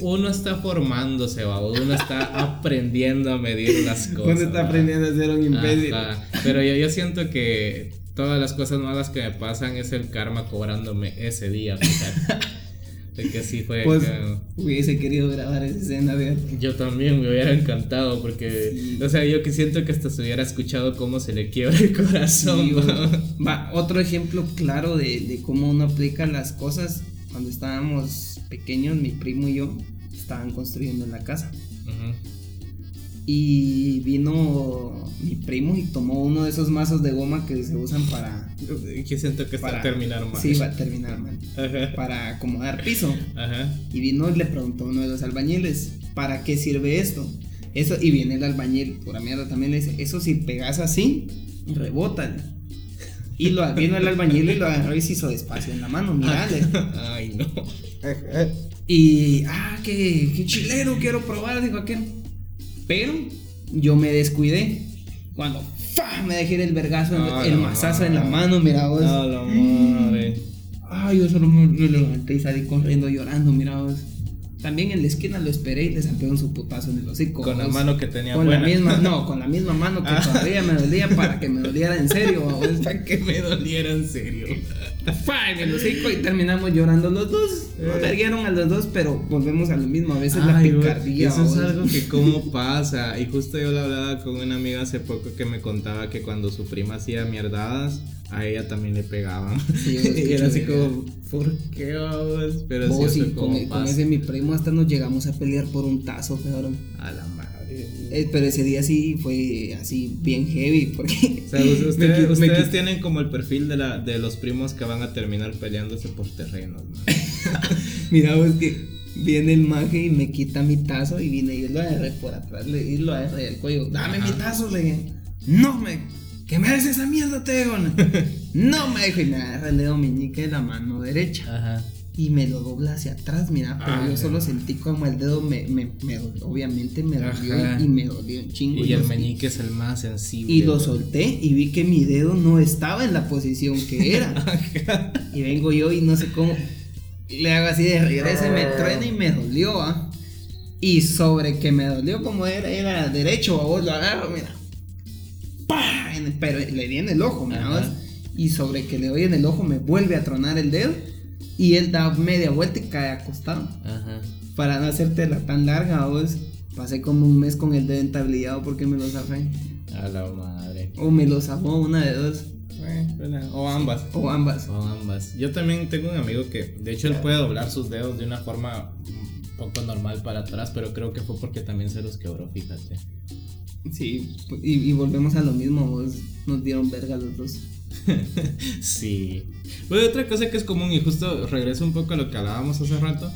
Speaker 1: uno está formándose, ¿va? uno está aprendiendo a medir las cosas.
Speaker 2: Uno está aprendiendo a ser un imbécil.
Speaker 1: Pero yo, yo siento que todas las cosas malas que me pasan es el karma cobrándome ese día. fíjate. De que sí fue.
Speaker 2: Pues hubiese querido grabar esa escena,
Speaker 1: yo también me hubiera encantado porque,
Speaker 2: Sí.
Speaker 1: o sea, yo que siento que hasta se hubiera escuchado cómo se le quiebra el corazón.
Speaker 2: Sí,
Speaker 1: ¿no?
Speaker 2: Va, otro ejemplo claro de, de cómo uno aplica las cosas. Cuando estábamos pequeños, mi primo y yo estaban construyendo en la casa.
Speaker 1: Ujú.
Speaker 2: Y vino mi primo y tomó uno de esos mazos de goma que se usan para.
Speaker 1: Que siento que
Speaker 2: para
Speaker 1: terminar mal.
Speaker 2: Sí, va a terminar mal.
Speaker 1: Ajá.
Speaker 2: Para acomodar piso.
Speaker 1: Ajá.
Speaker 2: Y vino y le preguntó a uno de los albañiles: ¿Para qué sirve esto? Eso, y viene el albañil, pura mierda, también le dice: Eso si pegas así, rebótale. Y lo, vino el albañil y lo agarró y se hizo despacio en la mano, mirale.
Speaker 1: Ay, no.
Speaker 2: Y, ah, qué, qué chilero, quiero probar, dijo aquel. Pero yo me descuidé. Cuando ¡fa! me dejé el vergazo,
Speaker 1: Ah,
Speaker 2: el
Speaker 1: la
Speaker 2: mazazo en la mano, mira vos.
Speaker 1: A la madre.
Speaker 2: Ay, yo solo me, me levanté y salí corriendo llorando, mira vos. También en la esquina lo esperé y le saqué un su putazo en el hocico.
Speaker 1: Con la mano que tenía
Speaker 2: Con
Speaker 1: buena.
Speaker 2: la misma, no, con la misma mano que
Speaker 1: Ah.
Speaker 2: todavía me dolía para que me doliera en serio, vos.
Speaker 1: Para que me doliera en serio.
Speaker 2: En el hocico y terminamos llorando los dos. Nos
Speaker 1: Eh.
Speaker 2: verguieron a los dos, pero volvemos a lo mismo. A veces la
Speaker 1: Ay,
Speaker 2: picardía.
Speaker 1: Eso es algo que cómo pasa. Y justo yo le hablaba con una amiga hace poco que me contaba que cuando su prima hacía mierdadas, a ella también le pegaban.
Speaker 2: Sí,
Speaker 1: y era así como, ¿por qué vamos? Pero
Speaker 2: Vos
Speaker 1: sí,
Speaker 2: y
Speaker 1: eso
Speaker 2: con, con ese mi primo hasta nos llegamos a pelear por un tazo, cabrón.
Speaker 1: A la madre.
Speaker 2: Eh, pero ese día sí fue así bien heavy porque
Speaker 1: O sea, ustedes,
Speaker 2: me me
Speaker 1: tienen como el perfil de, la, de los primos que van a terminar peleándose por terrenos,
Speaker 2: mira vos que viene el maje y me quita mi tazo y vine y lo agarré por atrás le, y lo agarré del cuello. Dame
Speaker 1: Ajá.
Speaker 2: mi tazo, le dije. No me, que me des esa mierda, te digo. No me dijo y me agarré el dedo meñique de la mano derecha.
Speaker 1: Ajá.
Speaker 2: Y me lo dobla hacia atrás, mira, pero
Speaker 1: Ah,
Speaker 2: yo solo sentí como el dedo me, me, me dolió, obviamente me dolió y, y me dolió un chingo.
Speaker 1: Y el
Speaker 2: lo-
Speaker 1: meñique es el más sensible.
Speaker 2: Y lo solté y vi que mi dedo no estaba en la posición que era. y vengo yo y no sé cómo. y le hago así de regreso y me truena y me dolió, ¿ah? Y sobre que me dolió como era, era derecho, a vos lo agarro, mira. ¡Pah! Pero le di en el ojo, vos. Y sobre que le doy en el ojo me vuelve a tronar el dedo. Y él da media vuelta y cae acostado.
Speaker 1: Ajá.
Speaker 2: Para no hacértela tan larga, vos. Pasé como un mes con el dedo entablillado porque me lo zafé.
Speaker 1: A la madre.
Speaker 2: O me lo zafó una de dos.
Speaker 1: O ambas.
Speaker 2: O ambas.
Speaker 1: O ambas. Yo también tengo un amigo que, de hecho, él puede doblar sus dedos de una forma un poco normal para atrás, pero creo que fue porque también se los quebró, fíjate.
Speaker 2: Sí, y, y volvemos a lo mismo, vos. Nos dieron verga los dos.
Speaker 1: sí. Otra cosa que es común, y justo regreso un poco a lo que hablábamos hace rato,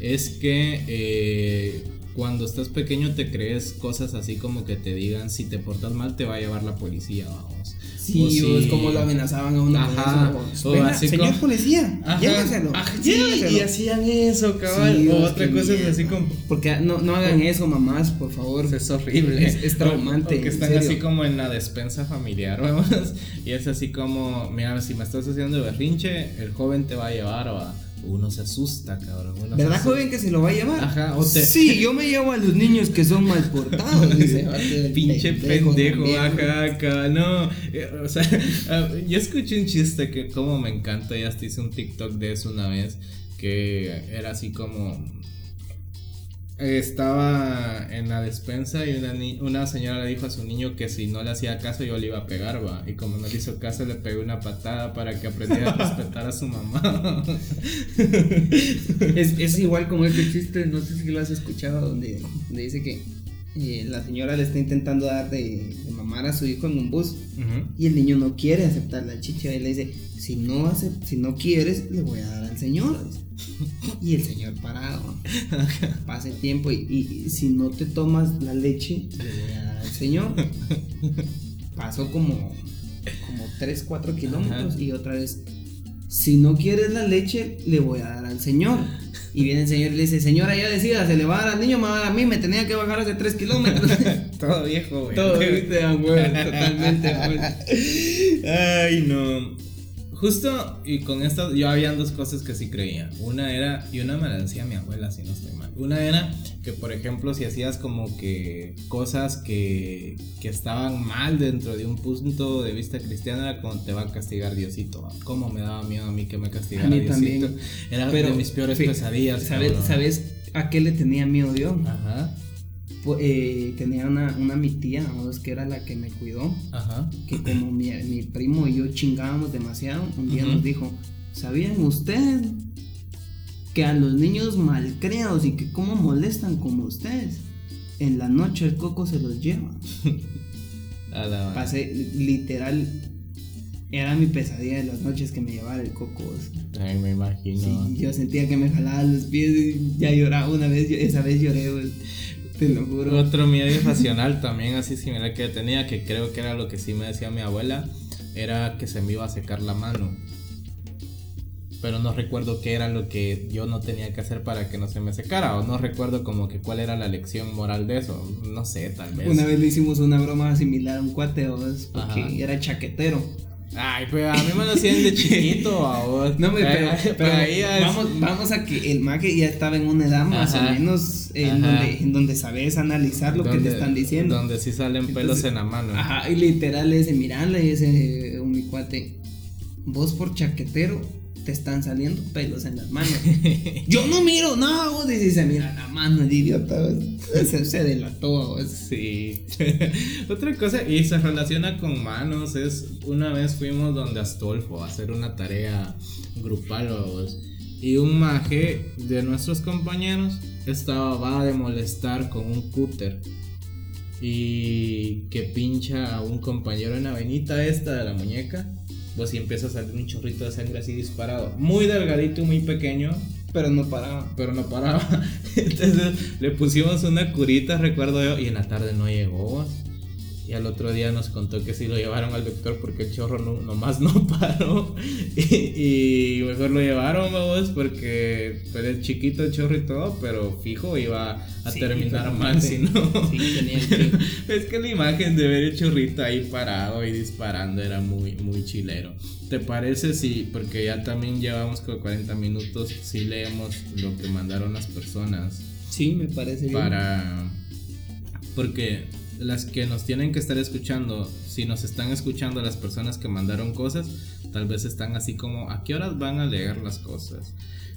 Speaker 1: es que eh, cuando estás pequeño te crees cosas así como que te digan si te portas mal te va a llevar la policía, O si-
Speaker 2: vos como lo amenazaban a con
Speaker 1: Ajá,
Speaker 2: vos.
Speaker 1: o
Speaker 2: Venga, señor
Speaker 1: como-
Speaker 2: policía,
Speaker 1: Ajá.
Speaker 2: lléveselo.
Speaker 1: Ajá, sí,
Speaker 2: lléveselo.
Speaker 1: y hacían eso, cabal.
Speaker 2: Sí,
Speaker 1: o otra cosa es así como.
Speaker 2: Porque no, no hagan eso, mamás, por favor.
Speaker 1: Es horrible.
Speaker 2: Es- es traumante,
Speaker 1: O, o que están
Speaker 2: serio.
Speaker 1: así como en la despensa familiar, vamos. Y es así como, mira, si me estás haciendo berrinche, el joven te va a llevar o a... Uno se asusta, cabrón. uno se
Speaker 2: ¿Verdad,
Speaker 1: asusta.
Speaker 2: joven, que se lo va a llevar?
Speaker 1: Ajá, o te-
Speaker 2: Sí, yo me llevo a los niños que son mal portados. dice.
Speaker 1: Pinche pendejo, ajá, acá, no. eh, O sea, ah, yo escuché un chiste que como me encanta, ya hasta hice un TikTok de eso una vez, que era así como... Estaba en la despensa y una, ni- una señora le dijo a su niño que si no le hacía caso yo le iba a pegar, va. Y como no le hizo caso le pegó una patada para que aprendiera a respetar a su mamá.
Speaker 2: Es, es igual como este chiste, no sé si lo has escuchado, donde, donde dice que eh, la señora le está intentando dar de, de mamar a su hijo en un bus y el niño no quiere aceptar la chicha y le dice, si no, hace, si no quieres, le voy a dar al señor. Y el señor parado, pasa el tiempo y, y- y si no te tomas la leche, le voy a dar al señor. Pasó como, como 3, 4 kilómetros
Speaker 1: Ajá.
Speaker 2: y otra vez, si no quieres la leche, le voy a dar al señor. Y viene el señor y le dice, señora, ya decida, se le va a dar al niño, me va a dar a mí, me tenía que bajar hace 3 kilómetros.
Speaker 1: Todo viejo, güey.
Speaker 2: Todo, viste, huevo, totalmente, huevo.
Speaker 1: Ay, no. Justo, y con esto, yo habían dos cosas que sí creía. Una era, y una me la decía mi abuela, si no estoy mal. Una era que, por ejemplo, si hacías como que cosas que, que estaban mal dentro de un punto de vista cristiano, era como te va a castigar Diosito. ¿Cómo me daba miedo a mí que me castigara
Speaker 2: A mí
Speaker 1: Diosito?
Speaker 2: también.
Speaker 1: Era
Speaker 2: Pero,
Speaker 1: de mis peores pesadillas.
Speaker 2: ¿Sabes. ¿Sabes a qué le tenía miedo yo?
Speaker 1: Ajá,
Speaker 2: eh, tenía una, una mi tía, ¿no? Es que era la que me cuidó,
Speaker 1: ajá.
Speaker 2: que como mi, mi primo y yo chingábamos demasiado, un día nos dijo, ¿sabían ustedes que a los niños malcriados y que cómo molestan como ustedes? En la noche el coco se los lleva.
Speaker 1: A la
Speaker 2: Pasé literal, era mi pesadilla de las noches que me llevaba el coco.
Speaker 1: Ay, me imagino.
Speaker 2: Sí, yo sentía que me jalaba los pies y ya lloraba una vez, esa vez lloré. Te lo juro.
Speaker 1: Otro miedo irracional también así similar que tenía, que creo que era lo que sí me decía mi abuela, era que se me iba a secar la mano. Pero no recuerdo qué era lo que yo no tenía que hacer para que no se me secara, o no recuerdo como que cuál era la lección moral de eso, no sé, tal vez.
Speaker 2: Una vez le hicimos una broma similar a un cuate, ¿vos? porque
Speaker 1: Ajá.
Speaker 2: era chaquetero.
Speaker 1: Ay, pues a mí me lo hacían de chiquito, a vos.
Speaker 2: No, hombre, pero,
Speaker 1: Eh,
Speaker 2: pero
Speaker 1: ahí ya es-
Speaker 2: vamos, vamos a que el mague ya estaba en una edad más
Speaker 1: Ajá.
Speaker 2: o menos en donde, en donde sabes analizar lo que te están diciendo.
Speaker 1: Donde sí salen pelos en la mano.
Speaker 2: Ajá, y literal le dice, mirale, dice un mi cuate, vos por chaquetero te están saliendo pelos en las manos. Yo no miro, no, vos dices, se mira la mano, el idiota. vos. Se, se delató. vos.
Speaker 1: Sí. Otra cosa, y se relaciona con manos, es una vez fuimos donde Astolfo a hacer una tarea grupal vamos, y un maje de nuestros compañeros estaba va de molestar con un cúter y que pincha a un compañero en la venita esta de la muñeca. Pues y empieza a salir un chorrito de sangre así disparado. Muy delgadito muy pequeño
Speaker 2: Pero no paraba.
Speaker 1: pero no paraba. Entonces le pusimos una curita, recuerdo yo, y en la tarde no llegó. Y al otro día nos contó que sí lo llevaron al doctor porque el chorro no, nomás no paró. Y, y mejor lo llevaron, vamos, porque pues, es chiquito el chorro y todo, pero fijo iba a
Speaker 2: Sí,
Speaker 1: terminar mal si no.
Speaker 2: Sí, tenía que.
Speaker 1: Es que la imagen de ver el chorrito ahí parado y disparando era muy, muy chilero. ¿Te parece si, porque ya también llevamos como 40 minutos, si leemos lo que mandaron las personas
Speaker 2: Sí, me parece bien.
Speaker 1: para... Porque las que nos tienen que estar escuchando, si nos están escuchando las personas que mandaron cosas, tal vez están así como, ¿a qué horas van a leer las cosas?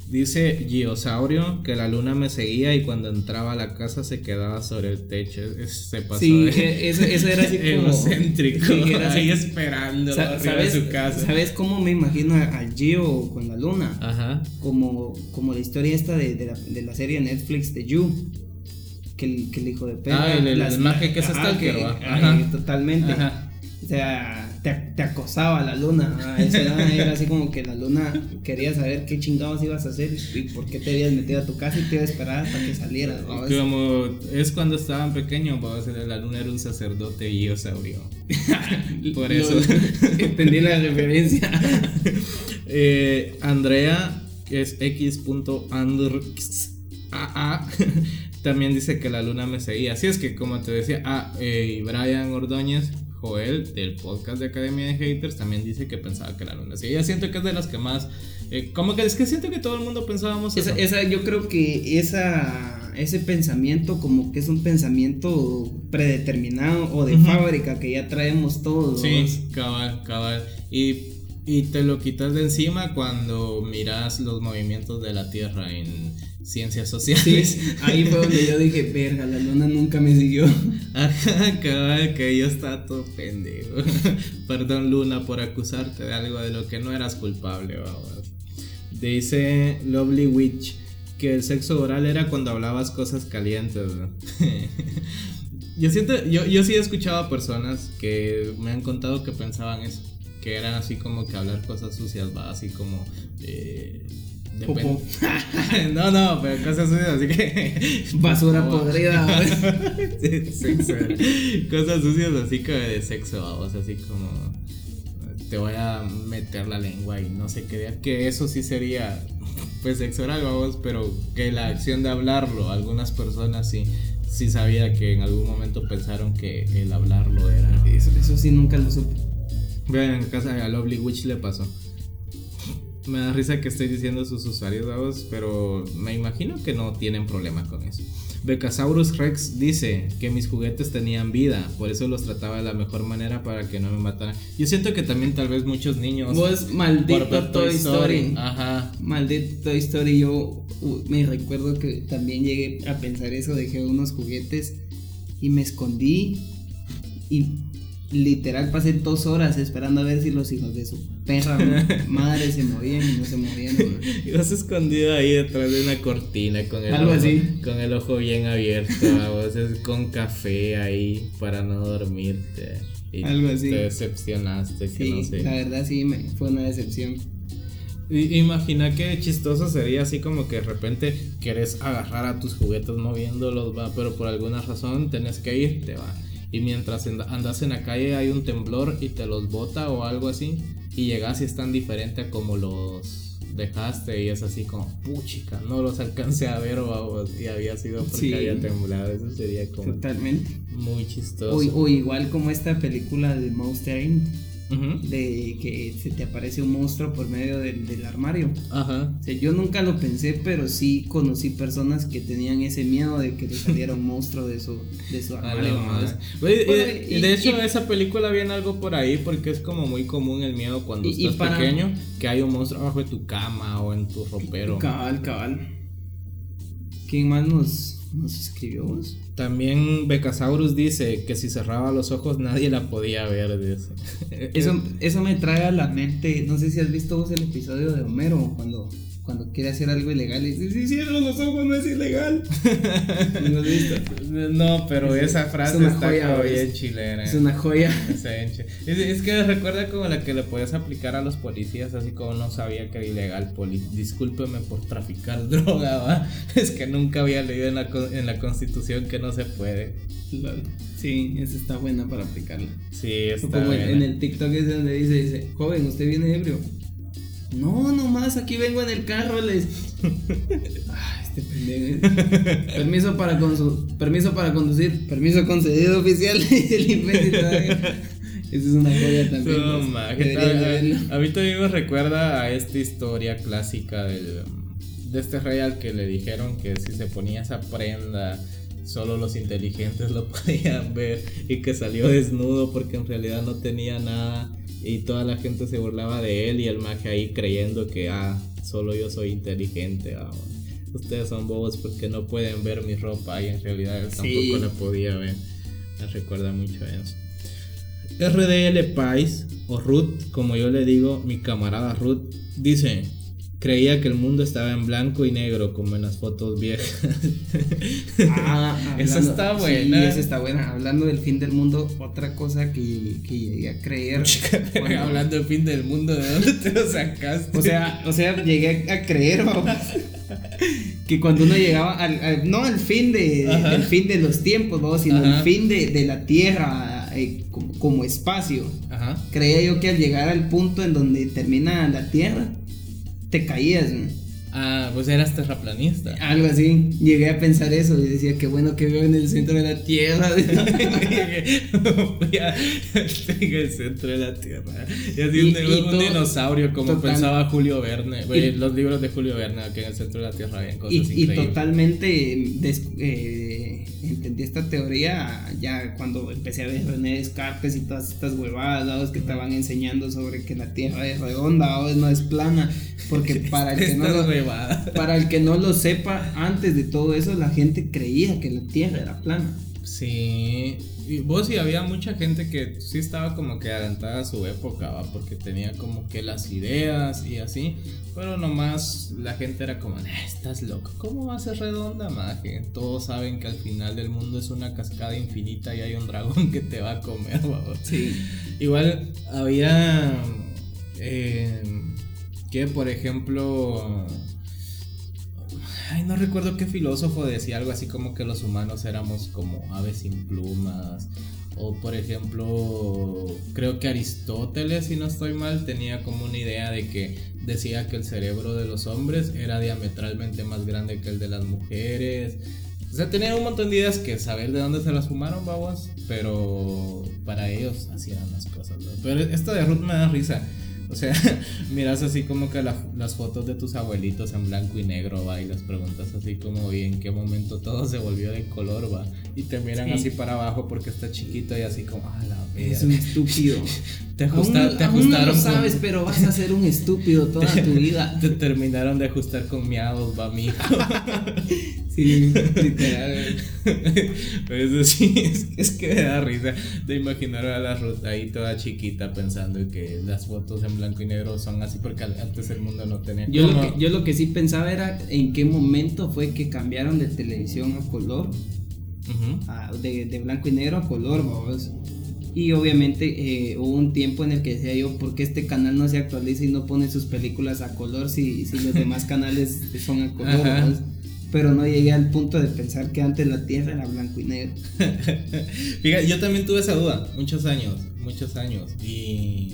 Speaker 1: Dice Giosaurio que la luna me seguía y cuando entraba a la casa se quedaba sobre el techo. Se pasó
Speaker 2: Sí,
Speaker 1: de-
Speaker 2: e- eso, eso era así como.
Speaker 1: egocéntrico.
Speaker 2: Sí, era así.
Speaker 1: ahí esperando
Speaker 2: ¿Sabes,
Speaker 1: de su casa.
Speaker 2: ¿Sabes cómo me imagino al Gio con la luna?
Speaker 1: Ajá.
Speaker 2: Como, como la historia esta de, de la, de la serie Netflix de You. Que el, que el hijo de perra.
Speaker 1: Ah, el- el- el maje que es stalker.
Speaker 2: Totalmente.
Speaker 1: Ajá.
Speaker 2: O sea, te, te acosaba la luna. Eso era, era así como que la luna quería saber qué chingados ibas a hacer y por qué te habías metido a tu casa y te iba a esperar hasta que salieras.
Speaker 1: Como es cuando estaban pequeños, la luna era un sacerdote giosaurio. Por eso.
Speaker 2: Entendí la referencia.
Speaker 1: Eh, Andrea, que es x.andrxaa, también dice que la luna me seguía. Así es que, como te decía, ah, eh, Brian Ordóñez, Joel, del podcast de Academia de Haters, también dice que pensaba que la luna seguía. Siento que es de las que más. eh, como que es que siento que todo el mundo pensábamos eso.
Speaker 2: Esa, yo creo que esa, ese pensamiento como que es un pensamiento predeterminado o de fábrica que ya traemos todos.
Speaker 1: Sí, cabal, cabal. Y, y te lo quitas de encima cuando miras los movimientos de la Tierra en ciencias
Speaker 2: Sí,
Speaker 1: sociales.
Speaker 2: ahí fue donde yo dije, verga, la luna nunca me siguió.
Speaker 1: Ajá, cabal, que yo estaba todo pendejo. Perdón, Luna, por acusarte de algo de lo que no eras culpable, vamos. Dice Lovely Witch que el sexo oral era cuando hablabas cosas calientes. ¿no? yo siento, yo, yo sí he escuchado a personas que me han contado que pensaban eso. Que eran así como que hablar cosas sucias, va, así como. eh,
Speaker 2: Popó.
Speaker 1: no, no, pero cosas sucias, así que.
Speaker 2: Basura podrida.
Speaker 1: Sí, sexo. Cosas sucias así que de sexo, vamos, así como te voy a meter la lengua y no sé qué, que eso sí sería pues sexo oral, vamos, pero que la acción de hablarlo, algunas personas sí, sí sabía que en algún momento pensaron que el hablarlo era.
Speaker 2: Eso, eso sí nunca lo supe.
Speaker 1: Vean, en casa de a Lovely Witch le pasó. Me da risa que estoy diciendo sus usuarios, vamos, pero me imagino que no tienen problema con eso. Becasaurus Rex dice que mis juguetes tenían vida, por eso los trataba de la mejor manera para que no me mataran. Yo siento que también tal vez muchos niños...
Speaker 2: Vos, maldito Toy Story.
Speaker 1: Ajá.
Speaker 2: Maldito Toy Story, yo me recuerdo que también llegué a pensar eso, dejé unos juguetes y me escondí y literal pasé dos horas esperando a ver si los hijos de su perra madre se movían y no se movían. ¿no?
Speaker 1: Y vas escondido ahí detrás de una cortina con el,
Speaker 2: Algo
Speaker 1: ojo,
Speaker 2: así.
Speaker 1: con el ojo bien abierto, es con café ahí para no dormirte. Y
Speaker 2: Algo así.
Speaker 1: Te decepcionaste, que
Speaker 2: Sí,
Speaker 1: no sé.
Speaker 2: la verdad sí me, fue una decepción.
Speaker 1: Imagina qué chistoso sería así como que de repente quieres agarrar a tus juguetes moviéndolos, va, pero por alguna razón tenés que irte, va. Y mientras and- andas en la calle hay un temblor y te los bota o algo así, y llegas y están diferente a como los dejaste y es así como, puchica, no los alcancé a ver o, y había sido porque
Speaker 2: Sí.
Speaker 1: había temblado, eso sería como
Speaker 2: Totalmente.
Speaker 1: muy chistoso.
Speaker 2: O, o igual como esta película de Monster Inc. De que se te aparece un monstruo por medio del, del armario.
Speaker 1: Ajá.
Speaker 2: O sea, yo nunca lo pensé, pero sí conocí personas que tenían ese miedo de que le saliera un monstruo de su, de su armario.
Speaker 1: Güey, y, de-
Speaker 2: y-
Speaker 1: de hecho,
Speaker 2: y-
Speaker 1: esa película viene algo por ahí porque es como muy común el miedo cuando estás
Speaker 2: para-
Speaker 1: pequeño que hay un monstruo abajo de tu cama o en tu ropero.
Speaker 2: Cabal, cabal. ¿Quién más nos, nos escribió vos?
Speaker 1: También Becasaurus dice que si cerraba los ojos nadie la podía ver.
Speaker 2: Eso, eso me trae a la mente, no sé si has visto vos el episodio de Homero, cuando, cuando quiere hacer algo ilegal y dice, si cierro los ojos no es ilegal. ¿No
Speaker 1: pero
Speaker 2: Es-
Speaker 1: esa
Speaker 2: es
Speaker 1: frase está
Speaker 2: joya,
Speaker 1: bien chilena.
Speaker 2: Es una joya.
Speaker 1: Es, es que recuerda como la que le podías aplicar a los policías, así como no sabía que era ilegal. Poli discúlpeme por traficar droga, ¿va? Es que nunca había leído en la, en la constitución que no se puede.
Speaker 2: Sí, esa está buena para aplicarla.
Speaker 1: Sí, está
Speaker 2: como
Speaker 1: buena.
Speaker 2: en el TikTok es donde dice, dice, joven, ¿usted viene ebrio? No, nomás aquí vengo en el carro, les. Ah, este pendejo. permiso para permiso para conducir, permiso concedido oficial. el imbécil todavía. Esa es una joya también.
Speaker 1: No,
Speaker 2: pues.
Speaker 1: a, a mí también me recuerda a esta historia clásica del, de este rey al que le dijeron que si se ponía esa prenda solo los inteligentes lo podían ver y que salió desnudo porque en realidad no tenía nada y toda la gente se burlaba de él y el mago ahí creyendo que ah, solo yo soy inteligente. ah. Ustedes son bobos porque no pueden ver mi ropa y en realidad él tampoco
Speaker 2: Sí.
Speaker 1: la podía ver. Me recuerda mucho a eso. RDL Pais, o Ruth, como yo le digo, mi camarada Ruth, dice, creía que el mundo estaba en blanco y negro como en las fotos viejas.
Speaker 2: Ah,
Speaker 1: Esa
Speaker 2: hablando-
Speaker 1: está
Speaker 2: sí,
Speaker 1: buena.
Speaker 2: esa está buena. Hablando del fin del mundo, otra cosa que, que llegué a creer. cuando-
Speaker 1: Hablando del fin del mundo, ¿de dónde te lo sacaste?
Speaker 2: O sea, o sea, llegué a creer, vamos, que cuando uno llegaba al, al- no al fin de el fin de los tiempos, vamos, sino el fin de, de la tierra eh, como, como espacio.
Speaker 1: Ajá.
Speaker 2: Creía yo que al llegar al punto en donde termina la tierra, te caías.
Speaker 1: Ah, pues eras terraplanista.
Speaker 2: algo así. Llegué a pensar eso y decía que bueno que veo en el centro de la tierra.
Speaker 1: Ya, en el centro de la tierra. Y así
Speaker 2: Y-
Speaker 1: un,
Speaker 2: y
Speaker 1: un
Speaker 2: todo-
Speaker 1: dinosaurio, como
Speaker 2: total-
Speaker 1: pensaba Julio Verne.
Speaker 2: Y-
Speaker 1: los libros de Julio Verne, que en el centro de la tierra habían cosas
Speaker 2: y, y totalmente des- eh, entendí esta teoría ya cuando empecé a ver René Descartes y todas estas huevadas que estaban enseñando sobre que la tierra es redonda o no es plana porque para el que no
Speaker 1: Estas
Speaker 2: lo,
Speaker 1: huevadas.
Speaker 2: para el que no lo sepa antes de todo eso la gente creía que la tierra era plana.
Speaker 1: Sí, y vos y había mucha gente que sí estaba como que adelantada a su época, ¿va? porque tenía como que las ideas y así, pero nomás la gente era como, "Nah, estás loco, ¿cómo va a ser redonda, maje? Todos saben que al final del mundo es una cascada infinita y hay un dragón que te va a comer, ¿va?
Speaker 2: sí
Speaker 1: Igual había eh, que, por ejemplo, ay, no recuerdo qué filósofo decía algo así como que los humanos éramos como aves sin plumas. O por ejemplo, creo que Aristóteles, si no estoy mal, tenía como una idea de que decía que el cerebro de los hombres era diametralmente más grande que el de las mujeres. O sea, tenía un montón de ideas que saber de dónde se las fumaron, babos, pero para ellos hacían las cosas. ¿no? Pero esto de Ruth me da risa. O sea, miras así como que las fotos de tus abuelitos en blanco y negro, va, y les preguntas así como, ¿y en qué momento todo se volvió de color, va? Y te miran así para abajo porque está chiquito y así como, ah, la
Speaker 2: Es un estúpido.
Speaker 1: te, ajusta, te ajustaron.
Speaker 2: no lo sabes, pero vas a ser un estúpido toda tu vida.
Speaker 1: Te terminaron de ajustar con miados, va, mijo.
Speaker 2: sí, literal.
Speaker 1: Pero eso sí, es, es, que me da risa de imaginar a la ruta ahí toda chiquita pensando que las fotos en blanco y negro son así porque antes el mundo no tenía.
Speaker 2: Yo, lo que, yo lo que sí pensaba era en qué momento fue que cambiaron de televisión a color. De, de, blanco y negro a color, vamos. Y obviamente eh, hubo un tiempo en el que decía yo, ¿por qué este canal no se actualiza y no pone sus películas a color si, si los demás canales son a color? Pero no llegué al punto de pensar que antes la Tierra era blanco y negro.
Speaker 1: Fíjate, yo también tuve esa duda, muchos años, muchos años. Y,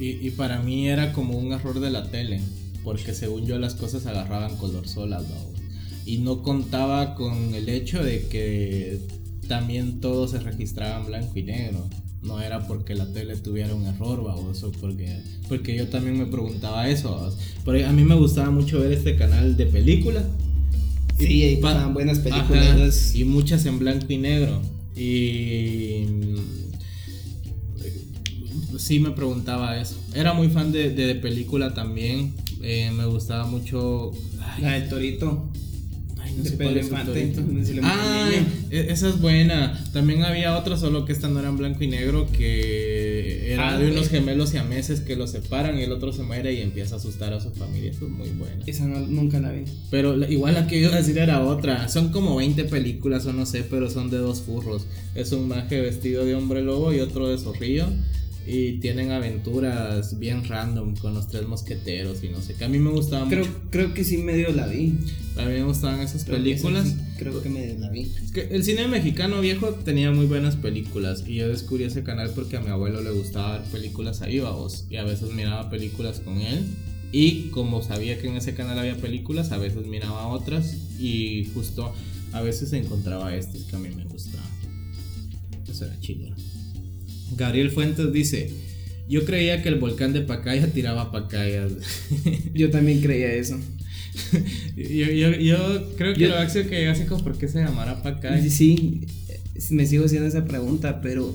Speaker 1: y, para mí era como un error de la tele, porque según yo las cosas agarraban color solas, Y no contaba con el hecho de que también todo se registraba en blanco y negro. No era porque la tele tuviera un error, baboso, porque, porque yo también me preguntaba eso. Pero a mí me gustaba mucho ver este canal de películas.
Speaker 2: Sí, y pasaban buenas películas.
Speaker 1: y muchas en blanco y negro. Y sí me preguntaba eso. Era muy fan de, de, película también. Eh, me gustaba mucho.
Speaker 2: la del Torito.
Speaker 1: Ah, esa es buena. También había otra, solo que esta no era en blanco y negro, que era ah, de unos gemelos y a meses que los separan y el otro se muere y empieza a asustar a su familia. Eso es muy buena.
Speaker 2: Esa nunca la vi.
Speaker 1: Pero igual la que iba a decir era otra. Son como 20 películas o no sé, pero son de dos furros. Es un maje vestido de hombre lobo y otro de zorrillo y tienen aventuras bien random con los tres mosqueteros y no sé, que a mí me gustaba
Speaker 2: creo,
Speaker 1: mucho.
Speaker 2: Creo que sí medio la vi.
Speaker 1: A mí me gustaban esas películas.
Speaker 2: creo que medio la vi.
Speaker 1: Es que el cine mexicano viejo tenía muy buenas películas y yo descubrí ese canal porque a mi abuelo le gustaba ver películas ahí, vos, y a veces miraba películas con él. Y como sabía que en ese canal había películas, a veces miraba otras y justo a veces encontraba estas que a mí me gustaban. Eso era chido. Gabriel Fuentes dice, yo creía que el volcán de Pacaya tiraba pacayas.
Speaker 2: yo también creía eso.
Speaker 1: yo, creo que lo que hace como por qué se llamara Pacaya.
Speaker 2: Sí, me sigo haciendo esa pregunta, pero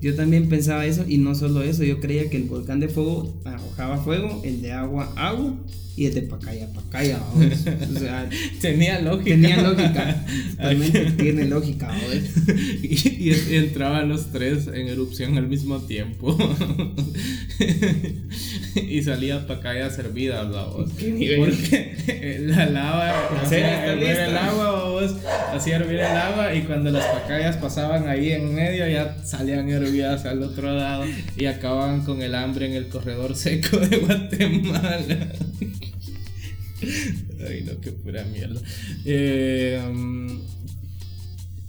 Speaker 2: yo también pensaba eso y no solo eso, yo creía que el volcán de fuego arrojaba fuego, el de agua agua y el de Pacaya, Pacaya, o sea,
Speaker 1: tenía lógica.
Speaker 2: Tenía lógica, realmente tiene lógica,
Speaker 1: y, y, entraban los tres en erupción al mismo tiempo. y salía Pacaya servida, voz. Porque la lava hacía hervir el agua, vos, hacía hervir el agua y cuando las Pacayas pasaban ahí en medio ya salían hervidas al otro lado y acababan con el hambre en el corredor seco de Guatemala. Ay, no, qué pura mierda. Eh, um,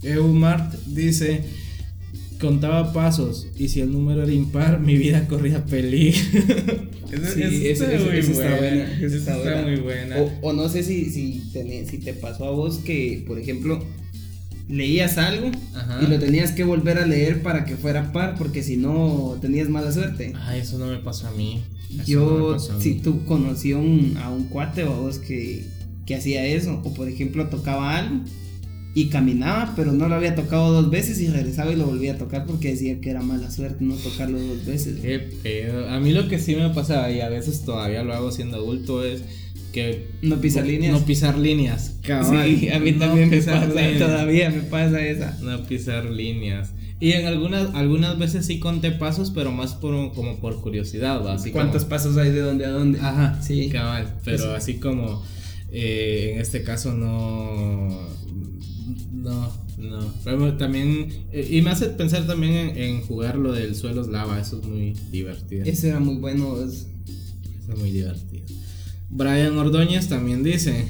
Speaker 1: Eumart dice: Contaba pasos y si el número era impar, mi vida corría peligro.
Speaker 2: sí, está, muy buena. está, muy buena. O, no sé si, si, si te pasó a vos que, por ejemplo, leías algo y lo tenías que volver a leer para que fuera par, porque si no tenías mala suerte.
Speaker 1: Ah, eso no me pasó a mí.
Speaker 2: Yo, si tú conocí a un, a un cuate o a vos que, que hacía eso, o por ejemplo tocaba algo y caminaba, pero no lo había tocado dos veces y regresaba y lo volvía a tocar porque decía que era mala suerte no tocarlo dos veces.
Speaker 1: Qué pedo. A mí lo que sí me pasa y a veces todavía lo hago siendo adulto es que
Speaker 2: no pisar líneas.
Speaker 1: No pisar líneas.
Speaker 2: Sí, a mí también me pasa, todavía me pasa esa.
Speaker 1: No pisar líneas. Y en algunas algunas veces sí conté pasos, pero más por como por curiosidad, Así
Speaker 2: ¿Cuántos pasos hay de dónde a dónde?
Speaker 1: Ajá, sí. Cabal, pero así como eh, en este caso no no, no. Pero también eh, y me hace pensar también en, jugar lo del suelos lava, eso es muy divertido.
Speaker 2: Ese era muy bueno, es...
Speaker 1: Eso es muy divertido. Brian Ordóñez también dice,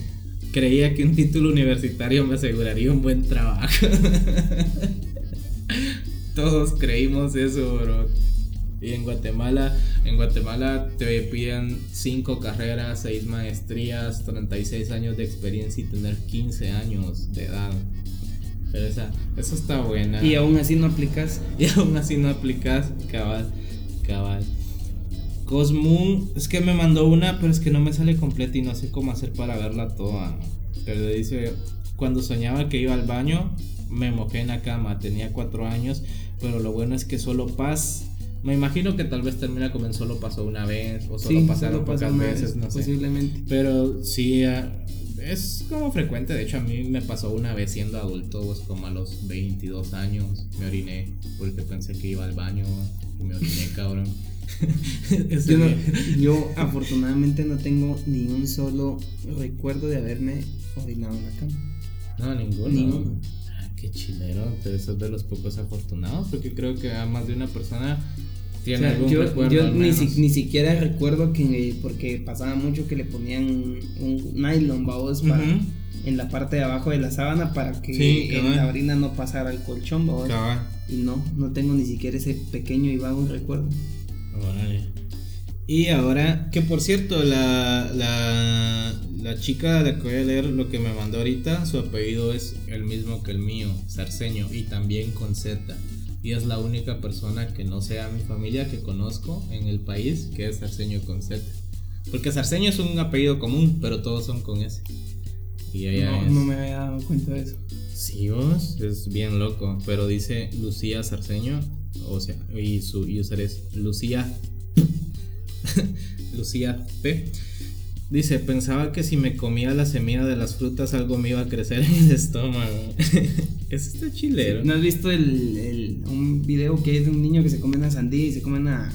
Speaker 1: creía que un título universitario me aseguraría un buen trabajo. Todos creímos eso, bro. Y en Guatemala, en Guatemala te piden 5 carreras, 6 maestrías, 36 años de experiencia y tener 15 años de edad. Pero esa, eso está buena.
Speaker 2: Y aún así no aplicas.
Speaker 1: Y aún así no aplicas, cabal, cabal. Cosmoon, es que me mandó una, pero es que no me sale completa y no sé cómo hacer para verla toda. Pero dice, cuando soñaba que iba al baño, me mojé en la cama, tenía cuatro años, pero lo bueno es que solo paz. Me imagino que tal vez termina como en solo pasó una vez o solo pasaron pocas veces, no sé.
Speaker 2: Posiblemente.
Speaker 1: Pero sí, ah, es como frecuente. De hecho, a mí me pasó una vez siendo adulto, pues como a los 22 años, me oriné porque pensé que iba al baño y me oriné, cabrón.
Speaker 2: yo, yo, afortunadamente no tengo ni un solo recuerdo de haberme orinado en la cama.
Speaker 1: No, ninguno. Ninguno. Qué chilero, pero eso es de los pocos afortunados, porque creo que a más de una persona tiene algún
Speaker 2: yo,
Speaker 1: recuerdo.
Speaker 2: Yo ni, ni, siquiera recuerdo que, porque pasaba mucho que le ponían un nylon, babos, para. En la parte de abajo de la sábana para que la orina no pasara al colchón, babos. Y no, no tengo ni siquiera ese pequeño y vago recuerdo.
Speaker 1: Y ahora, que por cierto, la, la, la chica de la que voy a leer lo que me mandó ahorita, su apellido es el mismo que el mío, Sarceño, y también con Z. Y es la única persona que no sea mi familia que conozco en el país que es Sarceño con Z. Porque Sarceño es un apellido común, pero todos son con S.
Speaker 2: Y ella no, no me había dado cuenta de eso.
Speaker 1: Sí, vos, es bien loco. Pero dice Lucía Sarceño o sea, y su user es Lucía. Lucía P. Dice, pensaba que si me comía la semilla de las frutas algo me iba a crecer en el estómago. Eso está chilero.
Speaker 2: ¿No has visto el, un video que es de un niño que se come una sandía y se come una,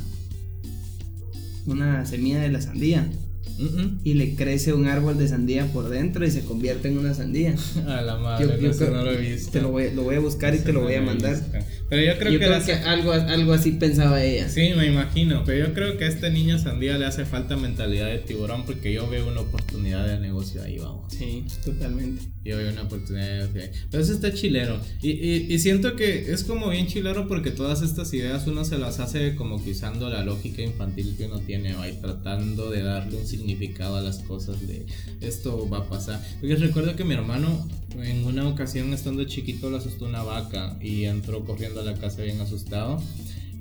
Speaker 2: una semilla de la sandía? y le crece un árbol de sandía por dentro y se convierte en una sandía.
Speaker 1: A la madre, no lo he visto.
Speaker 2: Te lo voy, lo voy a buscar y te lo voy a mandar.
Speaker 1: Pero yo creo,
Speaker 2: que, algo, algo así pensaba ella.
Speaker 1: Sí, me imagino. Pero yo creo que a este niño sandía le hace falta mentalidad de tiburón porque yo veo una oportunidad de negocio ahí, vamos.
Speaker 2: Sí, totalmente.
Speaker 1: Yo veo una oportunidad de Pero eso está chilero. Y, y, y, siento que es como bien chilero porque todas estas ideas uno se las hace como quizando la lógica infantil que uno tiene ahí, tratando de darle un significado a las cosas de esto va a pasar. Porque recuerdo que mi hermano en una ocasión estando chiquito le asustó una vaca y entró corriendo a la casa bien asustado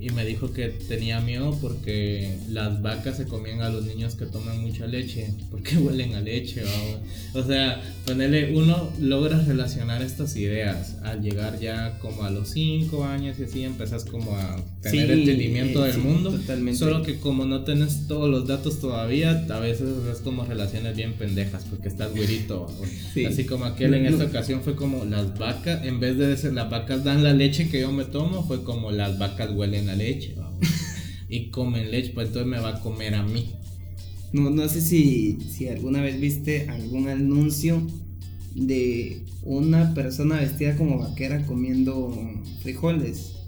Speaker 1: y me dijo que tenía miedo porque las vacas se comían a los niños que toman mucha leche, porque huelen a leche. O sea, ponerle, uno logra relacionar estas ideas al llegar ya como a los 5 años y así empezás como a tener entendimiento del mundo. Totalmente. Solo que como no tenés todos los datos todavía, a veces es como relaciones bien pendejas porque estás güerito. Así como aquel en esta ocasión fue como las vacas, en vez de decir las vacas dan la leche que yo me tomo, fue como las vacas huelen leche, y comen leche, pues entonces me va a comer a mí.
Speaker 2: No, no sé si, si alguna vez viste algún anuncio de una persona vestida como vaquera comiendo frijoles.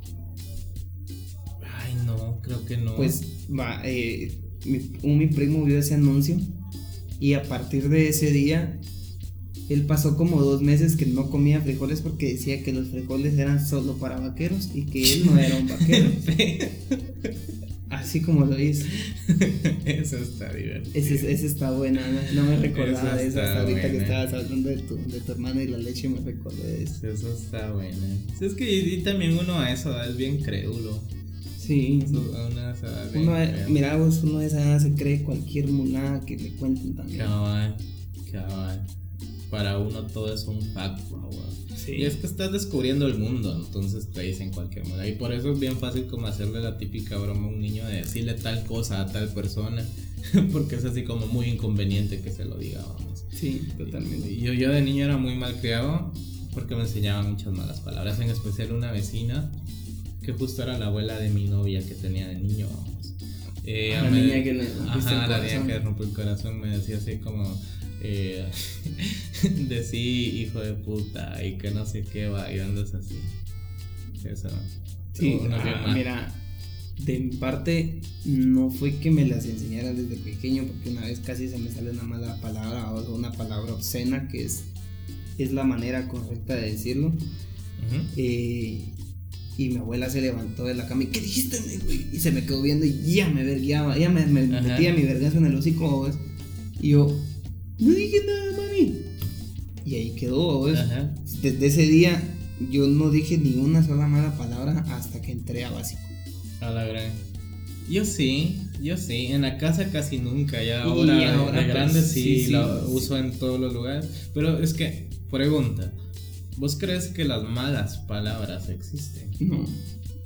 Speaker 1: No, creo que no.
Speaker 2: Pues va, eh, mi, un, mi primo vio ese anuncio y a partir de ese día él pasó como dos meses que no comía frijoles porque decía que los frijoles eran solo para vaqueros y que él no era un vaquero. Así como lo hizo.
Speaker 1: Eso está divertido.
Speaker 2: Ese, ese está buena, no, me recordaba de eso hasta ahorita que estabas hablando de tu, de tu hermana y la leche me recordé de eso.
Speaker 1: Eso está bueno. es que y, también uno a eso es bien crédulo.
Speaker 2: Sí. Uno, mira vos, uno de esa edad se cree cualquier mulada que le cuenten también.
Speaker 1: Cabal, cabal para uno todo es un fact, Y es que estás descubriendo el mundo, entonces te dicen cualquier modo. Y por eso es bien fácil como hacerle la típica broma a un niño de decirle tal cosa a tal persona, porque es así como muy inconveniente que se lo diga, vamos.
Speaker 2: Sí, totalmente.
Speaker 1: Yo, yo de niño era muy mal criado porque me enseñaban muchas malas palabras, en especial una vecina que justo era la abuela de mi novia que tenía de niño, vamos.
Speaker 2: Eh, la niña que le
Speaker 1: Ajá, la niña que rompió el corazón me decía así como eh, de sí, hijo de puta, y que no sé qué va, y andas así. Eso.
Speaker 2: Sí, ah, mira, de mi parte no fue que me las enseñara desde pequeño, porque una vez casi se me sale una mala palabra o una palabra obscena, que es, es la manera correcta de decirlo. Eh, y mi abuela se levantó de la cama y ¿qué dijiste, Y se me quedó viendo y ya me verguiaba, ya me, metía mi vergazo en el hocico, Y yo, no dije nada, mami. Y ahí quedó, Desde ese día yo no dije ni una sola mala palabra hasta que entré a básico.
Speaker 1: A la gran. Yo sí, yo sí. En la casa casi nunca. Ya ahora, ahora de pues, grande sí, lo uso en todos los lugares. Pero es que, pregunta. ¿Vos crees que las malas palabras existen?
Speaker 2: No.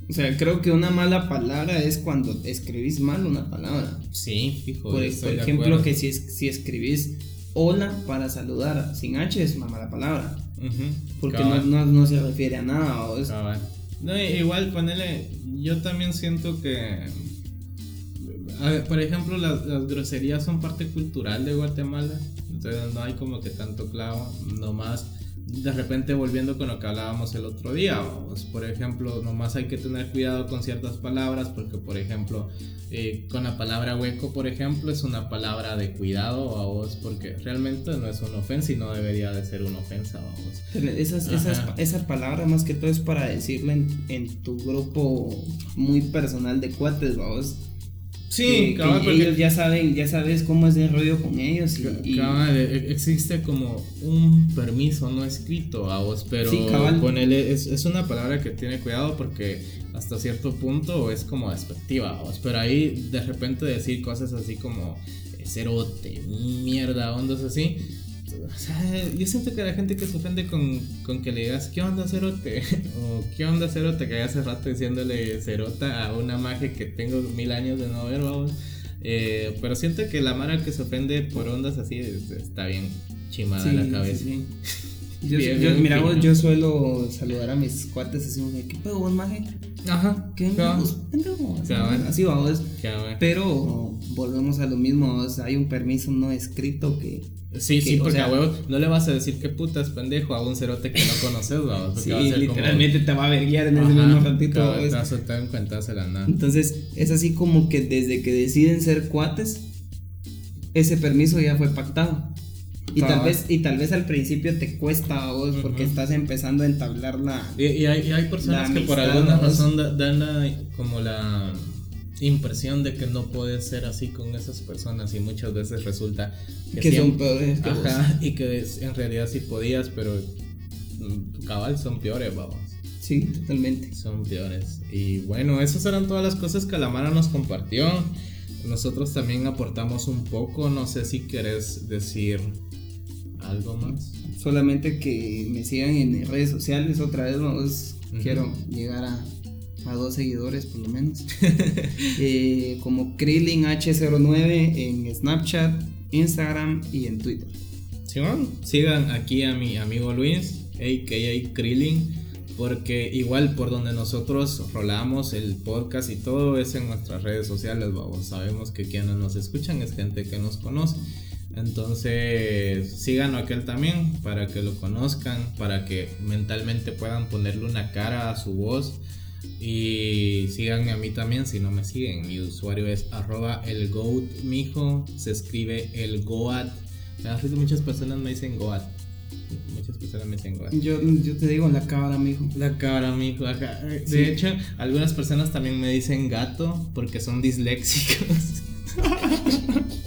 Speaker 2: O sea, creo que una mala palabra es cuando escribís mal una palabra.
Speaker 1: Sí, fijo.
Speaker 2: Por, ejemplo, que si, si escribís hola para saludar sin H es una mala palabra. porque no, se refiere a nada.
Speaker 1: No, igual ponele, yo también siento que, por ejemplo, las, las, groserías son parte cultural de Guatemala, entonces no hay como que tanto clavo, nomás de repente volviendo con lo que hablábamos el otro día, por ejemplo, nomás hay que tener cuidado con ciertas palabras, porque por ejemplo, eh, con la palabra hueco, por ejemplo, es una palabra de cuidado a vos, porque realmente no es una ofensa y no debería de ser una ofensa a vos.
Speaker 2: Esas, esas, esa palabra más que todo es para decirle en, tu grupo muy personal de cuates, vamos Sí, que, ellos ya saben, ya sabes cómo es el rollo con ellos.
Speaker 1: Y, e, e, existe como un permiso no escrito a vos, pero ponele, es, es, una palabra que tiene cuidado porque hasta cierto punto es como despectiva a vos, pero ahí de repente decir cosas así como cerote, mierda, ondas así o sea, yo siento que la gente que se ofende con, con que le digas, ¿qué onda, cerote? o ¿qué onda, cerote? Que hace rato diciéndole cerota a una magia que tengo mil años de no ver, vamos. Eh, pero siento que la mara que se ofende por ondas así está bien chimada la cabeza. Sí,
Speaker 2: Yo, yo, mira, vos, yo suelo saludar a mis cuates así, ¿qué pedo vos, maje? Ajá. ¿Qué vos, Así vamos. Pero volvemos a lo mismo, o sea, hay un permiso no escrito que
Speaker 1: Sí, sí, porque a huevo no le vas a decir qué putas pendejo a un cerote que no conoces, ¿no?
Speaker 2: Sí, literalmente te va a verguiar en ese mismo ratito.
Speaker 1: Te va a soltar en cuenta la nada.
Speaker 2: Entonces, es así como que desde que deciden ser cuates, ese permiso ya fue pactado. Y tal, vez, y tal vez al principio te cuesta a vos porque estás empezando a entablar la.
Speaker 1: Y, hay, y hay, personas que por alguna razón dan la, como la impresión de que no puedes ser así con esas personas y muchas veces resulta
Speaker 2: que, son peores
Speaker 1: y que en realidad sí podías pero mm, cabal son peores vamos
Speaker 2: sí totalmente.
Speaker 1: Son peores. Y bueno esas eran todas las cosas que la Mara nos compartió. Nosotros también aportamos un poco no sé si querés decir algo más.
Speaker 2: Solamente que me sigan en redes sociales otra vez vamos quiero llegar a a dos seguidores por lo menos. Eh, como Krillin H09 en Snapchat, Instagram y en Twitter.
Speaker 1: sigan aquí a mi amigo Luis, a.k.a. Krillin, porque igual por donde nosotros rolamos el podcast y todo es en nuestras redes sociales, vamos, sabemos que quienes nos escuchan es gente que nos conoce. Entonces, síganlo aquel también para que lo conozcan, para que mentalmente puedan ponerle una cara a su voz y síganme a mí también si no me siguen. Mi usuario es arroba el mijo. Se escribe el goat. Muchas personas me dicen goat. Muchas personas me dicen goat.
Speaker 2: Yo, yo te digo la cabra, mijo.
Speaker 1: La cabra, mijo. De hecho, algunas personas también me dicen gato porque son disléxicos.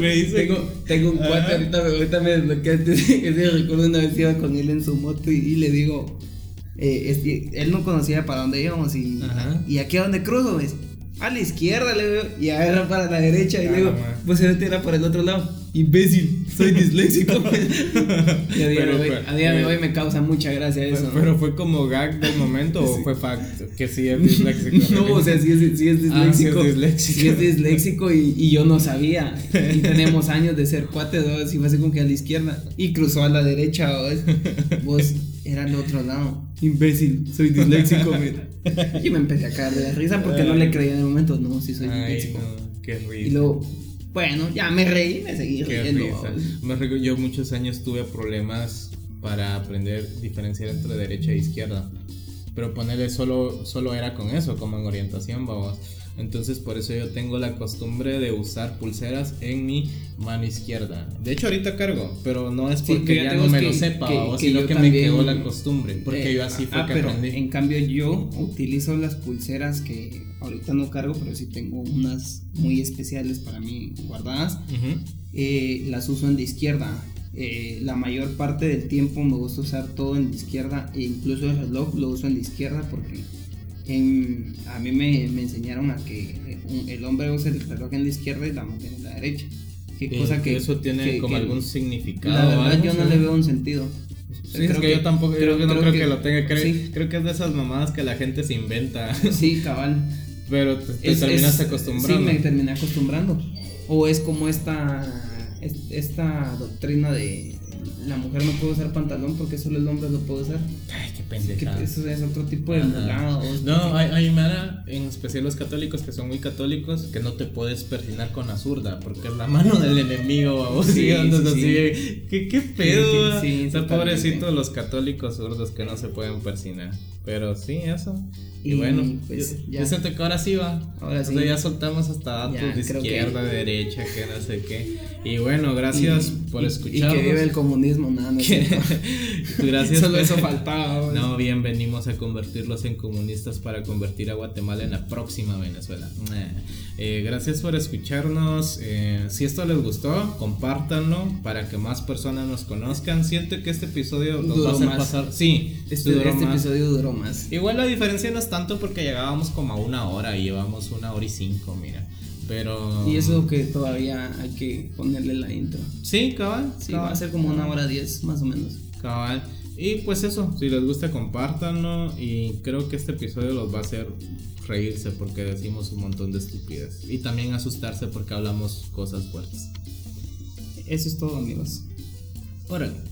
Speaker 2: me dice, tengo, tengo un cuate, ahorita, ahorita me desbloqueaste. Recuerdo una vez iba con él en su moto y le digo, eh, él no conocía para dónde íbamos y, y aquí a dónde cruzo, ¿ves? A la izquierda le veo y agarra para la derecha y le digo, pues se tira para el otro lado. Imbécil, soy disléxico. y a día, de, hoy, a día de hoy me causa mucha gracia eso.
Speaker 1: Pero fue como gag del momento o fue fact que sí es disléxico.
Speaker 2: no, o sea, sí es, sí es ah, disléxico. sí, es disléxico. y, y, yo no sabía. Y tenemos años de ser cuates, ¿no? Si fue así como que a la izquierda y cruzó a la derecha, Vos era al otro lado. Imbécil, soy disléxico, Yo me empecé a caer de la risa porque no le creía en el momento. No, sí soy disléxico.
Speaker 1: qué risa.
Speaker 2: Y luego bueno, ya me reí, me seguí riendo.
Speaker 1: yo muchos años tuve problemas para aprender diferenciar entre derecha e izquierda. Pero ponerle solo, solo era con eso, como en orientación, vamos. Entonces por eso yo tengo la costumbre de usar pulseras en mi mano izquierda. De hecho ahorita cargo, pero no es porque ya, no me lo sepa, o sino que me quedó la costumbre, porque yo así fue ah, que aprendí.
Speaker 2: En cambio yo utilizo las pulseras que ahorita no cargo, pero sí tengo unas muy especiales para mí guardadas. Eh, las uso en de izquierda. Eh, la mayor parte del tiempo me gusta usar todo en de izquierda e incluso el reloj lo uso en de izquierda porque a mí me, me, enseñaron a que el hombre usa el reloj en la izquierda y la mujer en la derecha.
Speaker 1: ¿Qué cosa que eso tiene como algún significado.
Speaker 2: La verdad yo no le veo un sentido.
Speaker 1: Sí, creo que, yo tampoco, creo, yo no creo, que, lo tenga. Creo, creo que es de esas mamadas que la gente se inventa.
Speaker 2: Sí, cabal.
Speaker 1: Pero te, terminas acostumbrando.
Speaker 2: Sí, me terminé acostumbrando. O es como esta, esta doctrina de la mujer no puede usar pantalón porque solo el hombre lo puede usar.
Speaker 1: Ay, qué pendeja.
Speaker 2: eso es otro tipo de mulados.
Speaker 1: No, hay, hay Mara, en especial los católicos que son muy católicos, que no te puedes persinar con la zurda porque es la mano del enemigo. O sí, sí, ¿Qué, qué pedo? Sí, sí, pobrecitos los católicos zurdos que no se pueden persinar. Pero sí, eso. Y, bueno, pues, yo, ya. siento que ahora sí va. Ahora sí. ya soltamos hasta datos de izquierda, derecha, que no sé qué. Y bueno, gracias por escuchar.
Speaker 2: Y que vive el comunismo, nada, no,
Speaker 1: Gracias.
Speaker 2: Solo eso faltaba.
Speaker 1: No, bien, venimos a convertirlos en comunistas para convertir a Guatemala en la próxima Venezuela. Eh, gracias por escucharnos. Eh, si esto les gustó, compártanlo para que más personas nos conozcan. Siento que este episodio nos va a hacer pasar. Sí,
Speaker 2: este, este episodio duró más.
Speaker 1: Igual la diferencia no es tanto porque llegábamos como a una hora y llevamos una hora y cinco, mira. Pero.
Speaker 2: Y eso que todavía hay que ponerle la intro.
Speaker 1: Sí, cabal.
Speaker 2: Sí, va a ser como una hora diez, más o menos.
Speaker 1: Cabal. Y pues eso, si les gusta, compártanlo. Y creo que este episodio los va a hacer reírse porque decimos un montón de estupidez. Y también asustarse porque hablamos cosas fuertes.
Speaker 2: Eso es todo, amigos.
Speaker 1: Órale.